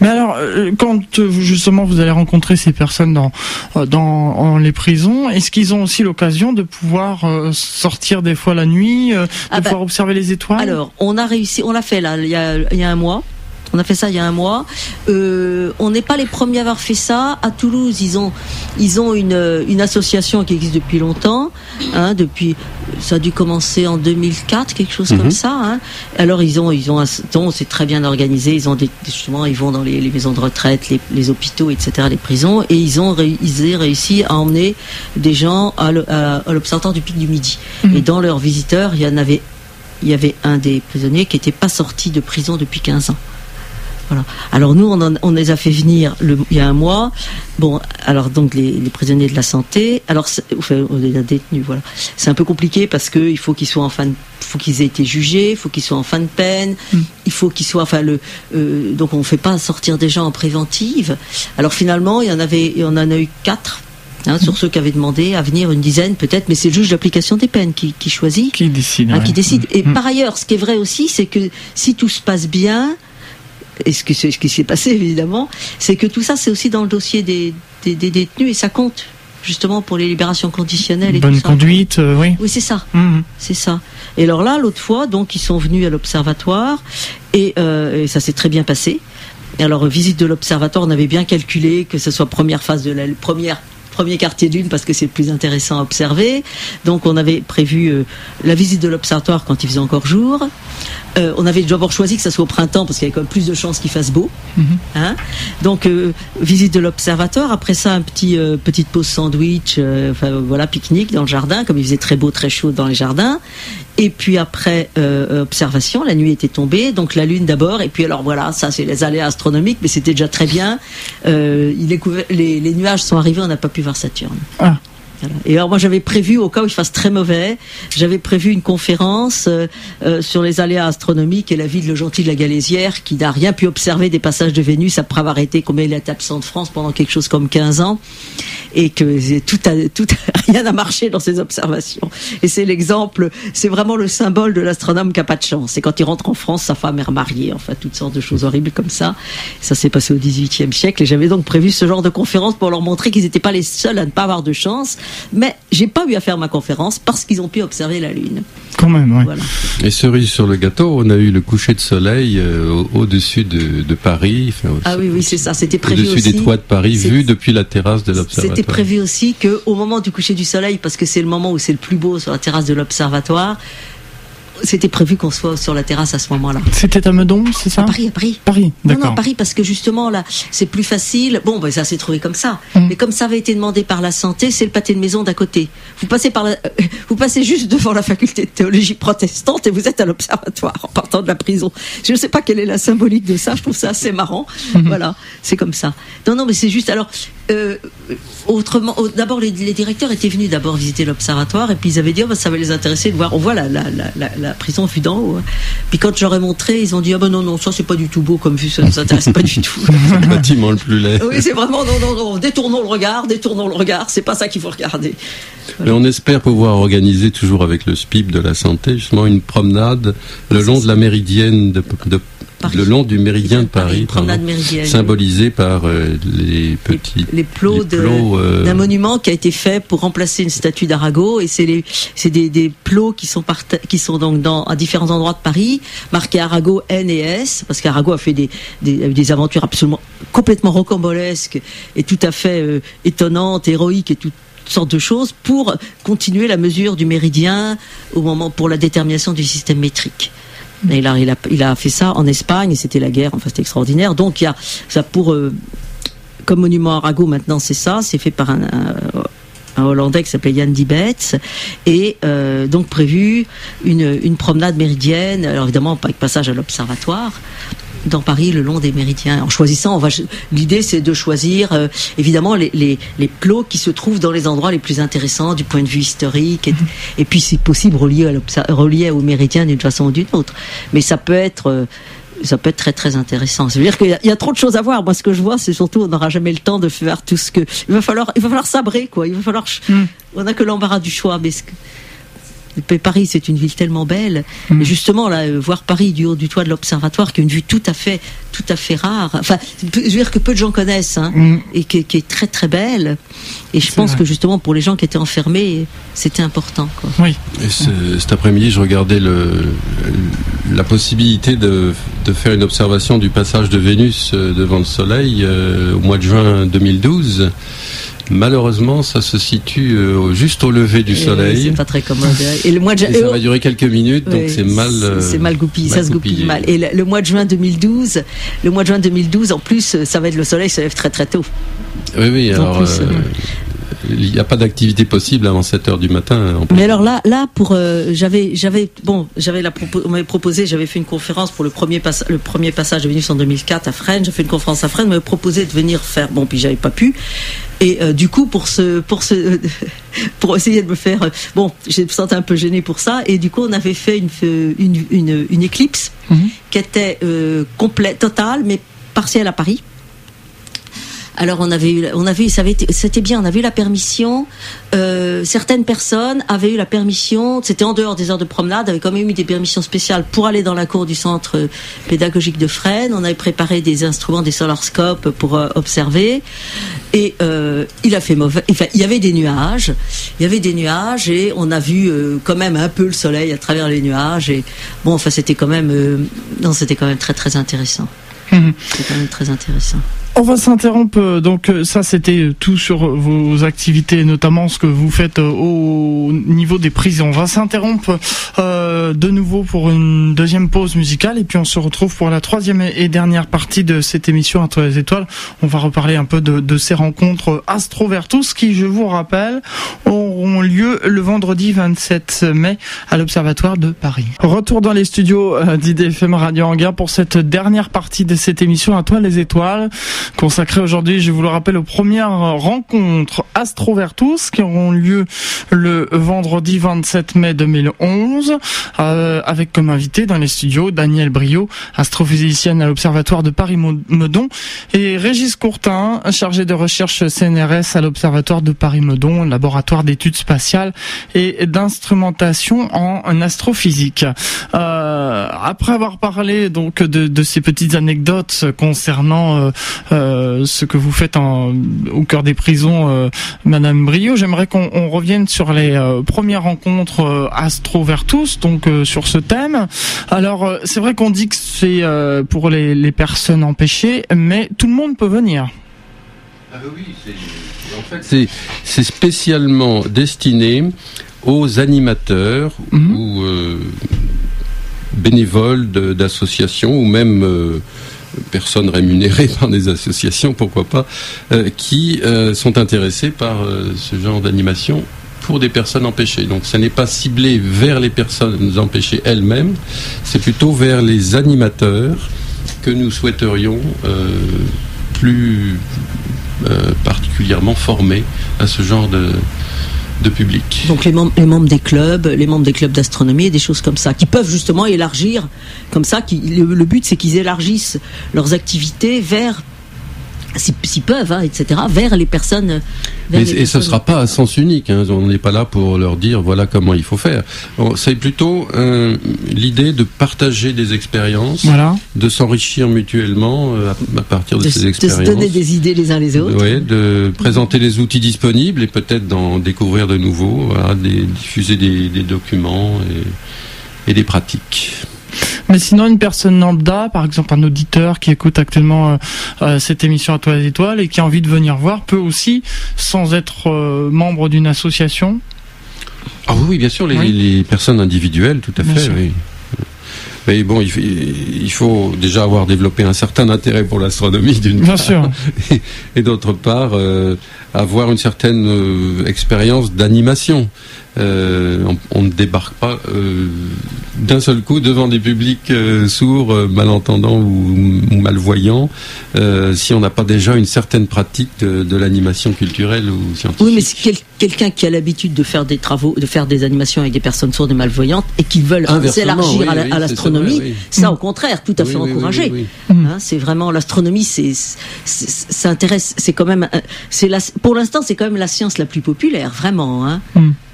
[SPEAKER 1] Mais alors, euh, quand euh, justement vous allez rencontrer ces personnes dans euh, dans les prisons, est-ce qu'ils ont aussi l'occasion de pouvoir sortir des fois la nuit, de ah bah, pouvoir observer les étoiles?
[SPEAKER 2] Alors, on a réussi, on l'a fait là, il y a, il y a un mois. On a fait ça il y a un mois. Euh, on n'est pas les premiers à avoir fait ça. À Toulouse, ils ont, ils ont une, une association qui existe depuis longtemps. Hein, depuis, ça a dû commencer en 2004, quelque chose comme mhm. ça. Hein. Alors ils ont, ils ont, un, c'est très bien organisé. Ils ont des, justement, ils vont dans les, les maisons de retraite, les, les, hôpitaux, etc., les prisons, et ils ont, ils ont réussi à emmener des gens à l'observatoire du Pic du Midi. Mhm. Et dans leurs visiteurs, il y en avait il y avait un des prisonniers qui n'était pas sorti de prison depuis 15 ans. Voilà. Alors nous, on, les a fait venir le, il y a un mois. Bon, alors donc les, prisonniers de la santé. Alors, enfin, on les a détenus. Voilà. C'est un peu compliqué parce que il faut qu'ils soient en fin, de, faut qu'ils aient été jugés, il faut qu'ils soient en fin de peine, mm. il faut qu'ils soient, enfin le, euh, donc on fait pas sortir des gens en préventive. Alors finalement, il y en avait, on en a eu quatre. Hein, sur mm. ceux qui avaient demandé à venir une dizaine peut-être, mais c'est le juge d'application des peines qui, choisit,
[SPEAKER 1] qui décide,
[SPEAKER 2] hein, qui décide. Et mm. par ailleurs, ce qui est vrai aussi, c'est que si tout se passe bien, et ce, qui s'est passé évidemment, c'est que tout ça c'est aussi dans le dossier des, des, détenus et ça compte justement pour les libérations conditionnelles. Et
[SPEAKER 1] Bonne conduite, euh, oui.
[SPEAKER 2] Oui, c'est ça. Mmh. C'est ça. Et alors là, l'autre fois, donc, ils sont venus à l'observatoire et, euh, et ça s'est très bien passé. Et alors, visite de l'observatoire, on avait bien calculé que ce soit première phase de la première premier quartier d'une parce que c'est le plus intéressant à observer. Donc on avait prévu euh, la visite de l'observatoire quand il faisait encore jour. Euh, on avait d'abord choisi que ça soit au printemps parce qu'il y avait quand même plus de chances qu'il fasse beau. Mhm. Hein. Donc euh, visite de l'observatoire. Après ça, un petit petite pause sandwich, enfin voilà pique-nique dans le jardin comme il faisait très beau, très chaud dans les jardins. Et puis après euh, observation, la nuit était tombée, donc la lune d'abord. Et puis alors voilà, ça c'est les aléas astronomiques, mais c'était déjà très bien. Euh, il les, les, nuages sont arrivés, on n'a pas pu voir Saturne. Ah. Et alors moi j'avais prévu, au cas où il fasse très mauvais, j'avais prévu une conférence euh, euh, sur les aléas astronomiques et la vie de le gentil de la Galésière qui n'a rien pu observer des passages de Vénus après avoir été combien il est absent de France pendant quelque chose comme 15 ans et que tout a, tout rien n'a marché dans ses observations. Et c'est l'exemple, c'est vraiment le symbole de l'astronome qui a pas de chance. Et quand il rentre en France, sa femme est remariée, enfin toutes sortes de choses horribles comme ça. Ça s'est passé au XVIIIe siècle et j'avais donc prévu ce genre de conférence pour leur montrer qu'ils n'étaient pas les seuls à ne pas avoir de chance mais j'ai pas eu à faire ma conférence parce qu'ils ont pu observer la Lune.
[SPEAKER 1] Quand même, oui.
[SPEAKER 3] Et cerise sur le gâteau, on a eu le coucher de soleil euh, au-dessus de, Paris.
[SPEAKER 2] ah oui, oui, c'est ça. C'était prévu
[SPEAKER 3] Au-dessus des toits de Paris, vu depuis la terrasse de l'observatoire.
[SPEAKER 2] C'était prévu aussi qu'au moment du coucher du soleil, parce que c'est le moment où c'est le plus beau sur la terrasse de l'observatoire, c'était prévu qu'on soit sur la terrasse à ce moment-là.
[SPEAKER 1] C'était à Meudon, c'est ça
[SPEAKER 2] À Paris, à Paris.
[SPEAKER 1] Paris, d'accord.
[SPEAKER 2] Non, non, Paris, parce que justement, là, c'est plus facile. Bon, ben, ça s'est trouvé comme ça. Mm. Mais comme ça avait été demandé par la santé, c'est le pâté de maison d'à côté. Vous passez par vous passez juste devant la faculté de théologie protestante et vous êtes à l'observatoire en partant de la prison. Je ne sais pas quelle est la symbolique de ça. Je trouve ça assez marrant. Mm-hmm. Voilà, c'est comme ça. Non, non, mais c'est juste. Alors, euh, autrement, d'abord les, directeurs étaient venus d'abord visiter l'observatoire et puis ils avaient dit oh, bah, ça va les intéresser de voir. On voit la, la, la, la prison vue d'en haut. Hein. Puis quand je leur ai montré, ils ont dit ah ben non non ça c'est pas du tout beau comme vue, ça nous intéresse pas du tout.
[SPEAKER 3] le bâtiment le plus laid.
[SPEAKER 2] Oui c'est vraiment non non non détournons le regard, détournons le regard, c'est pas ça qu'il faut regarder.
[SPEAKER 3] Mais on espère pouvoir organiser toujours avec le SPIP de la santé justement une promenade le long de la méridienne de
[SPEAKER 2] Paris.
[SPEAKER 3] Le long du méridien de
[SPEAKER 2] Paris,
[SPEAKER 3] symbolisé par euh, les petits
[SPEAKER 2] les plots
[SPEAKER 3] les euh,
[SPEAKER 2] d'un monument qui a été fait pour remplacer une statue d'Arago et c'est les c'est des, des plots qui sont qui sont donc dans à différents endroits de Paris marqués Arago N et S parce qu'Arago a fait des, des des aventures absolument complètement rocambolesques et tout à fait euh, étonnantes héroïques et toutes sortes de choses pour continuer la mesure du méridien au moment pour la détermination du système métrique. Il a, fait ça en Espagne, c'était la guerre, enfin c'était extraordinaire. Donc il y a ça pour euh, comme monument Arago maintenant c'est ça, c'est fait par un Hollandais qui s'appelait Jan Dibetz et euh, donc prévu une, une promenade méridienne, alors évidemment pas avec passage à l'observatoire dans Paris le long des méridiens. En choisissant, on va l'idée c'est de choisir euh, évidemment les, les, les plots qui se trouvent dans les endroits les plus intéressants du point de vue historique et, et puis si possible relié à relié aux méridiens d'une façon ou d'une autre. Mais ça peut être euh, ça peut être très très intéressant. Ça veut dire qu'il y, y a trop de choses à voir. Moi, ce que je vois, c'est surtout on n'aura jamais le temps de faire tout ce que. Il va falloir, il va falloir sabrer quoi. Il va falloir. ch-
[SPEAKER 1] Mm.
[SPEAKER 2] On n'a que l'embarras du choix, mais ce que- mais Paris, c'est une ville tellement belle.
[SPEAKER 1] Mm.
[SPEAKER 2] Et justement, là, euh, voir Paris du haut du toit de l'observatoire, qui est une vue tout à fait, tout à fait rare. Enfin, je veux dire que peu de gens connaissent, hein,
[SPEAKER 1] Mm.
[SPEAKER 2] et qui, qui est très très belle. Et je pense
[SPEAKER 1] vrai.
[SPEAKER 2] que justement pour les gens qui étaient enfermés, c'était important. Quoi.
[SPEAKER 1] Oui.
[SPEAKER 3] Et ce- cet après-midi, je regardais le, la possibilité de, de faire une observation du passage de Vénus euh, devant le Soleil euh, au mois de juin 2012. Malheureusement, ça se situe euh, juste au lever du
[SPEAKER 2] Et
[SPEAKER 3] Soleil.
[SPEAKER 2] C'est pas très commode. Et le mois de
[SPEAKER 3] Et ça va durer quelques minutes, donc c'est mal. euh,
[SPEAKER 2] c'est mal goupillé, ça se goupille mal. Et le, le mois de juin 2012, le mois de juin 2012, en plus, euh, ça va être le soleil se lève très très tôt.
[SPEAKER 3] Oui, oui,
[SPEAKER 2] En
[SPEAKER 3] alors.
[SPEAKER 2] plus,
[SPEAKER 3] euh, il n'y a pas d'activité possible avant 7 heures du matin.
[SPEAKER 2] Mais alors là, là pour euh, j'avais j'avais bon j'avais la propo- on m'avait proposé j'avais fait une conférence pour le premier pass- le premier passage de Vénus en 2004 à Fresnes j'ai fait une conférence à Fresnes m'avait proposé de venir faire bon puis j'avais pas pu et euh, du coup pour ce pour ce pour essayer de me faire euh, bon j'ai me sentais un peu gêné pour ça et du coup on avait fait une une une, une éclipse
[SPEAKER 1] Mhm.
[SPEAKER 2] qui était euh, complète totale mais partielle à Paris alors on avait eu, on avait, ça avait été- c'était bien, on avait eu la permission. euh, certaines personnes avaient eu la permission. C'était en dehors des heures de promenade, avaient quand même eu des permissions spéciales pour aller dans la cour du centre pédagogique de Fresnes. On avait préparé des instruments, des solarscopes pour euh, observer. Et euh, il a fait mauvais. Enfin, il y avait des nuages. Il y avait des nuages et on a vu quand même un peu le soleil à travers les nuages. Et bon, enfin, c'était quand même, non, c'était quand même très très intéressant.
[SPEAKER 1] Mhm.
[SPEAKER 2] C'était quand même très intéressant.
[SPEAKER 1] On va s'interrompre. euh, Donc euh, ça, c'était euh, tout sur vos activités, notamment ce que vous faites au niveau des prisons. On va s'interrompre euh, de nouveau pour une deuxième pause musicale et puis on se retrouve pour la troisième et dernière partie de cette émission Entre les étoiles. On va reparler un peu de, de ces rencontres Astrovertus qui, je vous rappelle, auront lieu le vendredi 27 mai à l'Observatoire de Paris. Retour dans les studios d'IDFM Radio Anguin pour cette dernière partie de cette émission à toi les étoiles consacrée aujourd'hui, je vous le rappelle, aux premières rencontres Astrovertus qui auront lieu le vendredi 27 mai 2011 euh, avec comme invité dans les studios Daniel Brio, astrophysicienne à l'Observatoire de Paris-Meudon et Régis Courtin, chargé de recherche CNRS à l'Observatoire de Paris-Meudon, laboratoire d'études spatiales et d'instrumentation en astrophysique. Euh, après avoir parlé donc de, de ces petites anecdotes concernant euh, euh, ce que vous faites en, au cœur des prisons, euh, Madame Brio, j'aimerais qu'on on revienne sur les euh, premières rencontres euh, Astrovertus, donc euh, sur ce thème. Alors c'est vrai qu'on dit que c'est pour les, les personnes empêchées, mais tout le monde peut venir.
[SPEAKER 3] Ah bah oui, c'est- en fait, c'est spécialement destiné aux animateurs
[SPEAKER 1] Mhm.
[SPEAKER 3] ou euh, bénévoles d'associations ou même euh, personnes rémunérées par des associations, pourquoi pas, euh, qui euh, sont intéressés par euh, ce genre d'animation pour des personnes empêchées. Donc ça n'est pas ciblé vers les personnes empêchées elles-mêmes, c'est plutôt vers les animateurs que nous souhaiterions plus particulièrement formés à ce genre de, public.
[SPEAKER 2] Donc les membres, les membres des clubs, les membres des clubs d'astronomie et des choses comme ça, qui peuvent justement élargir, comme ça, le but c'est qu'ils élargissent leurs activités vers s'ils peuvent, hein, etc., vers les personnes.
[SPEAKER 3] et ce ne sera pas à sens unique. Hein. On n'est pas là pour leur dire voilà comment il faut faire. c'est plutôt euh, l'idée de partager des expériences, de s'enrichir mutuellement euh, à, partir de, ces expériences. De
[SPEAKER 2] se donner des idées les uns les autres.
[SPEAKER 3] Oui, de présenter les outils disponibles et peut-être d'en découvrir de nouveaux, diffuser des, documents et, et des pratiques.
[SPEAKER 1] Mais sinon, une personne lambda, par exemple un auditeur qui écoute actuellement euh, euh, cette émission à toi les étoiles et qui a envie de venir voir, peut aussi, sans être euh, membre d'une association.
[SPEAKER 3] Ah oui, bien sûr, les, personnes individuelles, tout à fait. Oui. Mais bon, il, faut déjà avoir développé un certain intérêt pour l'astronomie d'une part,
[SPEAKER 1] sûr.
[SPEAKER 3] et, d'autre part avoir une certaine expérience d'animation. Euh, on, ne débarque pas euh, d'un seul coup devant des publics euh, sourds, malentendants ou, malvoyants, si on n'a pas déjà une certaine pratique de, l'animation culturelle ou scientifique.
[SPEAKER 2] Oui, mais c'est quelqu'un qui a l'habitude de faire des travaux, de faire des animations avec des personnes sourdes et malvoyantes et qui veulent s'élargir à l'astronomie, ça, au contraire, tout à fait encouragé. Hein, c'est vraiment l'astronomie, c'est ça intéresse, c'est quand même, c'est pour l'instant, c'est quand même la science la plus populaire, vraiment. Hein.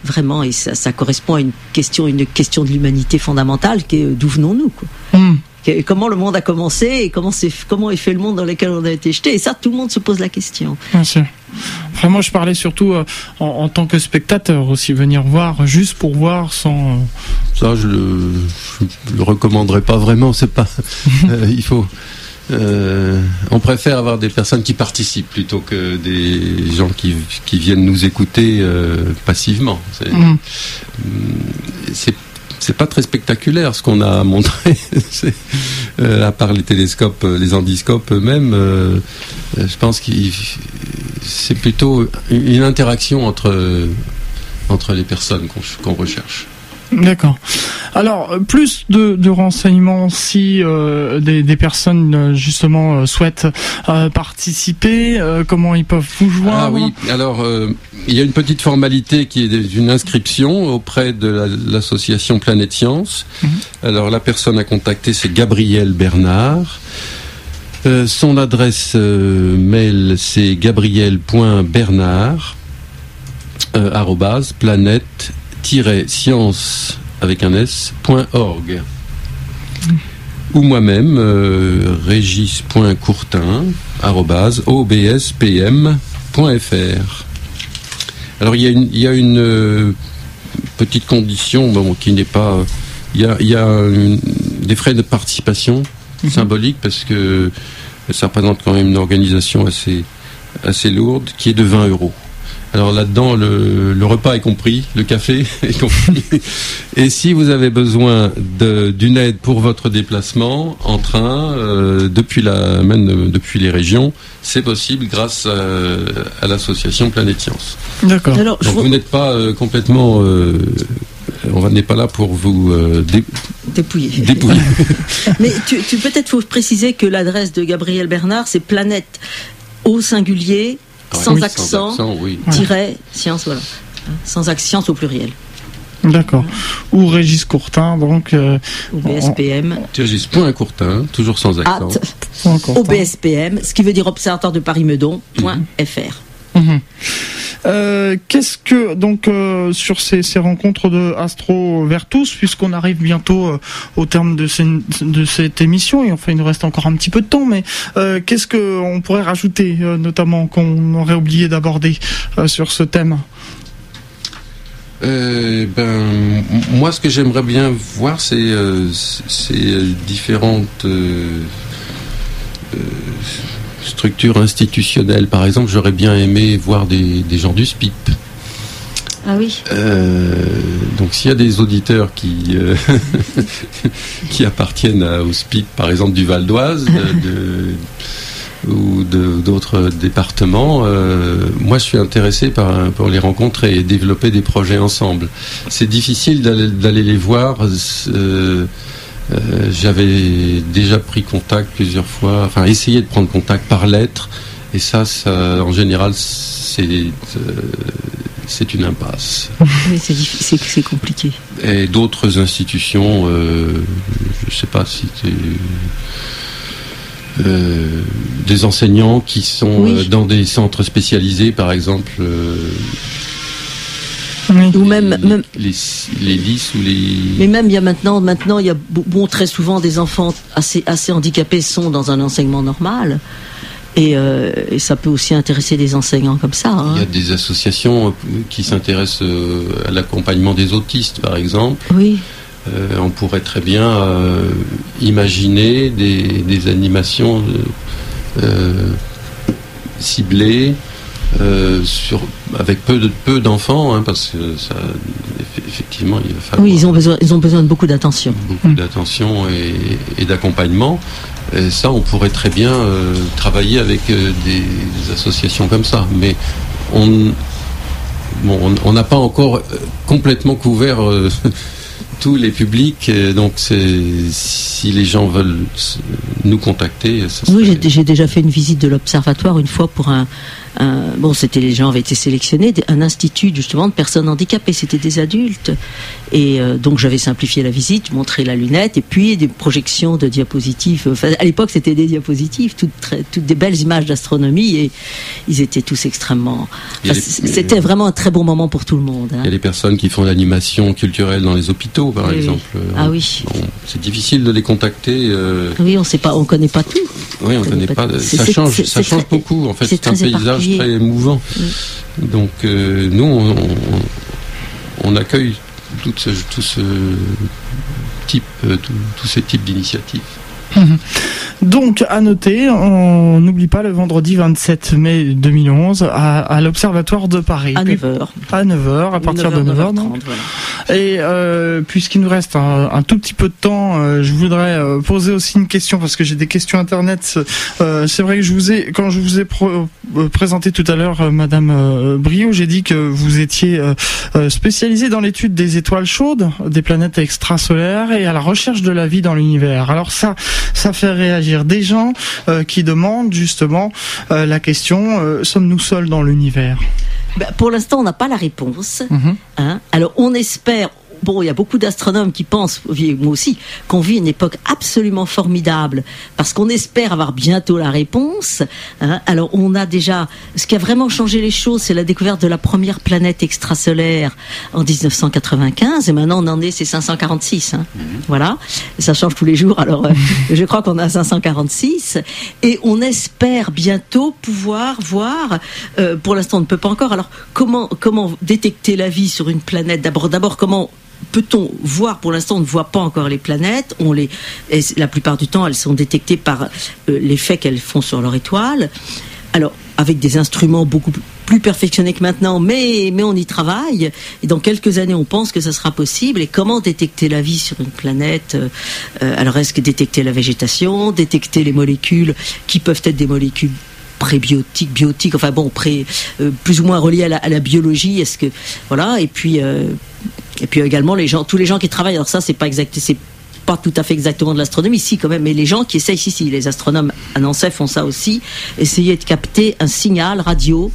[SPEAKER 2] Vraiment, et ça, correspond à une question, une question de l'humanité fondamentale qui est euh, d'où venons-nous hmm. Comment le monde a commencé et comment, est, comment est fait le monde dans lequel on a été jeté Et ça, tout le monde se pose la question.
[SPEAKER 1] Bien sûr. Vraiment, je parlais surtout euh, en, tant que spectateur aussi, venir voir juste pour voir sans. Euh,
[SPEAKER 3] ça, je le, le recommanderais pas vraiment. C'est pas. il faut. Euh, on préfère avoir des personnes qui participent plutôt que des gens qui, viennent nous écouter euh, passivement. Mm. C'est pas très spectaculaire ce qu'on a montré, euh, à part les télescopes, les endiscopes eux-mêmes. je pense que c'est plutôt une interaction entre, entre les personnes qu'on recherche.
[SPEAKER 1] D'accord. Alors, plus de, renseignements si euh, des, personnes euh, justement euh, souhaitent participer, comment ils peuvent vous joindre Ah
[SPEAKER 3] oui, alors il y a une petite formalité qui est une inscription auprès de l'association Planète Science. Mhm. Alors la personne à contacter c'est Gabriel Bernard. son adresse mail c'est gabriel.bernard planète science avec un s.org ou moi-même euh, régis.courtin obspm.fr alors il y a une, il y a une euh, petite condition bon, qui n'est pas il y a, il y a des frais de participation mhm. symboliques parce que ça représente quand même une organisation assez assez lourde qui est de 20 euros alors là-dedans, le, repas est compris, le café est compris. Et si vous avez besoin d'une aide pour votre déplacement en train, euh, depuis la, même depuis les régions, c'est possible grâce à, l'association Planète Science.
[SPEAKER 1] D'accord.
[SPEAKER 3] Donc vous n'êtes pas euh, complètement... Euh, on n'est pas là pour vous
[SPEAKER 2] dépouiller.
[SPEAKER 3] dépouiller.
[SPEAKER 2] Mais tu, tu peut-être faut préciser que l'adresse de Gabriel Bernard, c'est planète au singulier sans, accent, tiret, science, voilà. Sans accent au pluriel.
[SPEAKER 1] D'accord. Ou Régis Courtin, donc.
[SPEAKER 2] Euh, Ou BSPM.
[SPEAKER 3] Régis.courtin, toujours sans accent.
[SPEAKER 2] Au BSPM, ce qui veut dire Observatoire de Paris-Meudon.fr.
[SPEAKER 1] Euh, qu'est-ce que donc euh, sur ces, rencontres de Astro Vertus, puisqu'on arrive bientôt euh, au terme de, de, cette émission et enfin il nous reste encore un petit peu de temps, mais qu'est-ce que on pourrait rajouter, notamment qu'on aurait oublié d'aborder sur ce thème?
[SPEAKER 3] Ben, moi, ce que j'aimerais bien voir, c'est ces différentes structure institutionnelle, par exemple, j'aurais bien aimé voir des, gens du SPIP.
[SPEAKER 2] Ah oui.
[SPEAKER 3] Euh, donc s'il y a des auditeurs qui euh, qui appartiennent au SPIP, par exemple du Val d'Oise ou d'autres départements, euh, moi je suis intéressé par, pour les rencontrer et développer des projets ensemble. C'est difficile d'aller les voir. Euh, j'avais déjà pris contact plusieurs fois, enfin essayé de prendre contact par lettre, et ça, ça en général, c'est euh, c'est une impasse.
[SPEAKER 2] c'est compliqué.
[SPEAKER 3] Et d'autres institutions, euh, je ne sais pas si tu des enseignants qui sont dans des centres spécialisés, par exemple.
[SPEAKER 2] Ou même,
[SPEAKER 3] les, les, lys ou les.
[SPEAKER 2] Mais même il y a maintenant, maintenant il y a bon très souvent des enfants assez assez handicapés sont dans un enseignement normal. Et, euh, et, ça peut aussi intéresser des enseignants comme ça. Hein.
[SPEAKER 3] Il y a des associations euh, qui s'intéressent euh, à l'accompagnement des autistes, par exemple.
[SPEAKER 2] Oui.
[SPEAKER 3] Euh, on pourrait très bien euh, imaginer des, des animations ciblées sur, avec peu de peu d'enfants, hein, parce que ça, effectivement, il va falloir.
[SPEAKER 2] Oui, ils ont besoin, ils ont besoin de beaucoup d'attention.
[SPEAKER 3] Beaucoup mmh. d'attention et, et d'accompagnement. Et ça, on pourrait très bien euh, travailler avec euh, des, associations comme ça. Mais on on n'a pas encore euh, complètement couvert tous les publics. Donc, si les gens veulent nous contacter,
[SPEAKER 2] oui, j'ai déjà fait une visite de l'observatoire une fois pour un, bon, c'était les gens avaient été sélectionnés, un institut justement de personnes handicapées, c'était des adultes, et euh, donc j'avais simplifié la visite, montré la lunette, et puis des projections de diapositives. Enfin, à l'époque, c'était des diapositives, toutes, toutes des belles images d'astronomie, et ils étaient tous extrêmement. c'était vraiment un très bon moment pour tout le monde. Hein.
[SPEAKER 3] Il y a des personnes qui font l'animation culturelle dans les hôpitaux, par exemple.
[SPEAKER 2] Ah oui.
[SPEAKER 3] c'est difficile de les contacter. Euh.
[SPEAKER 2] Oui, on sait pas, on connaît pas tout.
[SPEAKER 3] Oui, on, ne connaît pas. Ça change, ça change beaucoup. En fait, c'est un paysage très émouvant. Donc euh, nous, on, accueille tout ce, tout ce type, euh, tous ces types d'initiatives.
[SPEAKER 1] Donc, à noter, on n'oublie pas le vendredi 27 mai 2011 à, l'Observatoire de Paris.
[SPEAKER 2] À 9h.
[SPEAKER 1] À 9h, à partir de 9h. Et euh, puisqu'il nous reste un, tout petit peu de temps, euh, je voudrais euh, poser aussi une question parce que j'ai des questions internet. c'est vrai que je vous ai, quand je vous ai présenté tout à l'heure, Madame Brio, j'ai dit que vous étiez spécialisée dans l'étude des étoiles chaudes, des planètes extrasolaires et à la recherche de la vie dans l'univers. Alors ça, ça fait réagir des gens qui demandent justement la question sommes-nous seuls dans l'univers?
[SPEAKER 2] Bah, pour l'instant, on n'a pas la réponse. Mhm. Hein. Alors, on espère bon, il y a beaucoup d'astronomes qui pensent, moi aussi, qu'on vit une époque absolument formidable parce qu'on espère avoir bientôt la réponse. Hein. Alors, on a déjà, ce qui a vraiment changé les choses, c'est la découverte de la première planète extrasolaire en 1995 et maintenant on en est, c'est 546. Hein. Mhm. Voilà, ça change tous les jours. Alors, euh, je crois qu'on a 546 et on espère bientôt pouvoir voir. Euh, pour l'instant, on ne peut pas encore. Alors, comment comment détecter la vie sur une planète D'abord, d'abord comment peut-on voir Pour l'instant, on ne voit pas encore les planètes. On les, la plupart du temps, elles sont détectées par euh, l'effet qu'elles font sur leur étoile. Alors, avec des instruments beaucoup plus perfectionnés que maintenant, mais, mais on y travaille. Et dans quelques années, on pense que ça sera possible. Et comment détecter la vie sur une planète euh, euh, Alors, est-ce que détecter la végétation, détecter les molécules qui peuvent être des molécules prébiotiques, biotiques, enfin bon, pré, plus ou moins reliées à la, biologie. Est-ce que voilà Et puis et puis également les gens, tous les gens qui travaillent. Alors ça, c'est pas exact, c'est pas tout à fait exactement de l'astronomie, si quand même, mais les gens qui essayent ici, les astronomes à Nancy font ça aussi, essayer de capter un signal radio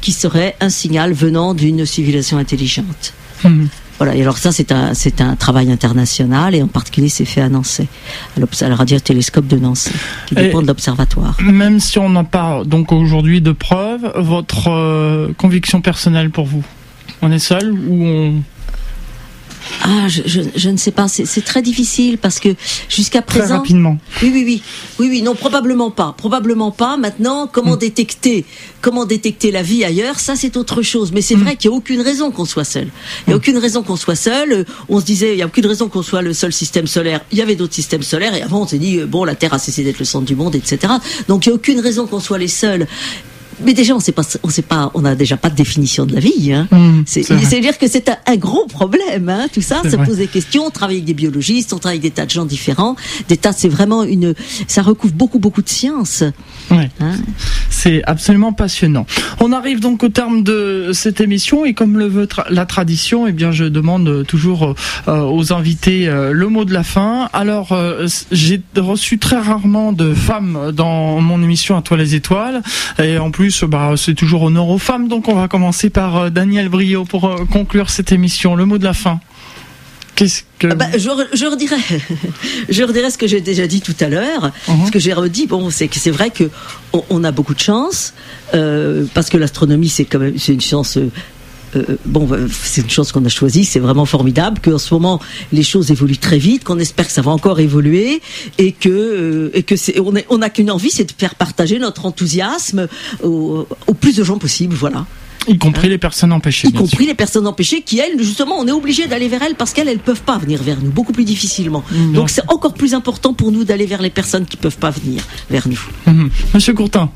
[SPEAKER 2] qui serait un signal venant d'une civilisation intelligente. Mhm. Voilà, et alors ça c'est un, c'est un travail international et en particulier c'est fait à Nancy, à la radiotélescope de Nancy, qui dépend de l'observatoire.
[SPEAKER 1] Même si on n'a pas donc aujourd'hui de preuves, votre euh, conviction personnelle pour vous On est seul ou on
[SPEAKER 2] ah, je, je, je, ne sais pas. C'est très difficile parce que jusqu'à présent.
[SPEAKER 1] Très rapidement.
[SPEAKER 2] Oui, oui, oui, oui, oui. Non, probablement pas. Probablement pas. Maintenant, comment hmm. détecter, comment détecter la vie ailleurs? Ça, c'est autre chose. Mais c'est hmm. vrai qu'il n'y a aucune raison qu'on soit seul. Il n'y a hmm. aucune raison qu'on soit seul. On se disait, il n'y a aucune raison qu'on soit le seul système solaire. Il y avait d'autres systèmes solaires et avant, on s'est dit, euh, bon, la Terre a cessé d'être le centre du monde, etc. Donc, il n'y a aucune raison qu'on soit les seuls mais déjà, on sait pas, on sait pas, on a déjà pas de définition de la vie. Hein. Mmh, c'est, à dire que c'est un, gros problème, hein, tout ça. Ça pose des questions. On travaille avec des biologistes, on travaille avec des tas de gens différents. Des tas, c'est vraiment une, ça recouvre beaucoup, beaucoup de sciences.
[SPEAKER 1] Ouais. Hein. c'est absolument passionnant. On arrive donc au terme de cette émission et comme le veut la tradition, eh bien, je demande toujours euh, aux invités euh, le mot de la fin. Alors, euh, j'ai reçu très rarement de femmes dans mon émission à toi les étoiles et en plus bah, c'est toujours honneur aux femmes. Donc on va commencer par euh, Daniel Brio pour euh, conclure cette émission. Le mot de la fin. Qu'est-ce que
[SPEAKER 2] Ah bah, je, re- je redirais ce que j'ai déjà dit tout à l'heure.
[SPEAKER 1] Mhm.
[SPEAKER 2] Ce que j'ai redit, bon, c'est que c'est vrai que on, on a beaucoup de chance euh, parce que l'astronomie, c'est quand même, c'est une science. Euh, bon, euh, c'est une chose qu'on a choisie, c'est vraiment formidable qu'en ce moment les choses évoluent très vite, qu'on espère que ça va encore évoluer et que euh, et que c'est on n'a qu'une envie, c'est de faire partager notre enthousiasme au, au plus de gens possible, voilà.
[SPEAKER 1] y compris les personnes empêchées
[SPEAKER 2] Y compris les personnes empêchées qui, elles, justement, on est obligé d'aller vers elles parce qu'elles, elles peuvent pas venir vers nous, beaucoup plus difficilement.
[SPEAKER 1] Mm,
[SPEAKER 2] Donc c'est encore plus important pour nous d'aller vers les personnes qui peuvent pas venir vers nous.
[SPEAKER 1] Mhm. Monsieur Courtin.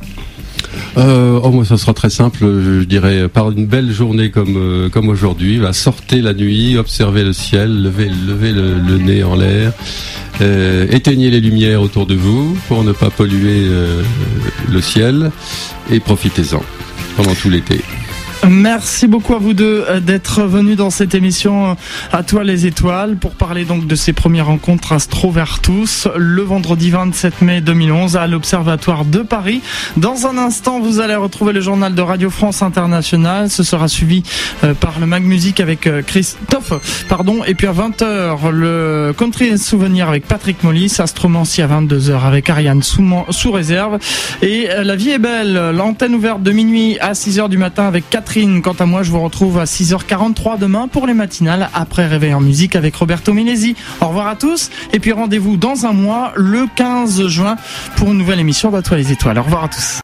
[SPEAKER 3] Euh, oh, moi, ça sera très simple. Je dirais par une belle journée comme euh, comme aujourd'hui. Bah, sortez la nuit, observez le ciel, levez le, nez en l'air, euh, éteignez les lumières autour de vous pour ne pas polluer euh, le ciel et profitez-en pendant tout l'été.
[SPEAKER 1] Merci beaucoup à vous deux euh, d'être venus dans cette émission euh, à toi les étoiles pour parler donc de ces premières rencontres Astrovertus le vendredi 27 mai 2011 à l'Observatoire de Paris. Dans un instant, vous allez retrouver le journal de Radio France Internationale. Ce sera suivi euh, par le Mag Music avec Christophe, pardon. Et puis à 20h, le Country et Souvenir avec Patrick Mollis, Astromancie à 22h avec Ariane sous, réserve. Et La vie est belle, l'antenne ouverte de minuit à 6h du matin avec Quant à moi, je vous retrouve à 6h43 demain pour les matinales après Réveil en musique avec Roberto Minesi. Au revoir à tous. Et puis rendez-vous dans un mois, le 15 juin, pour une nouvelle émission d'À les étoiles. Au revoir à tous.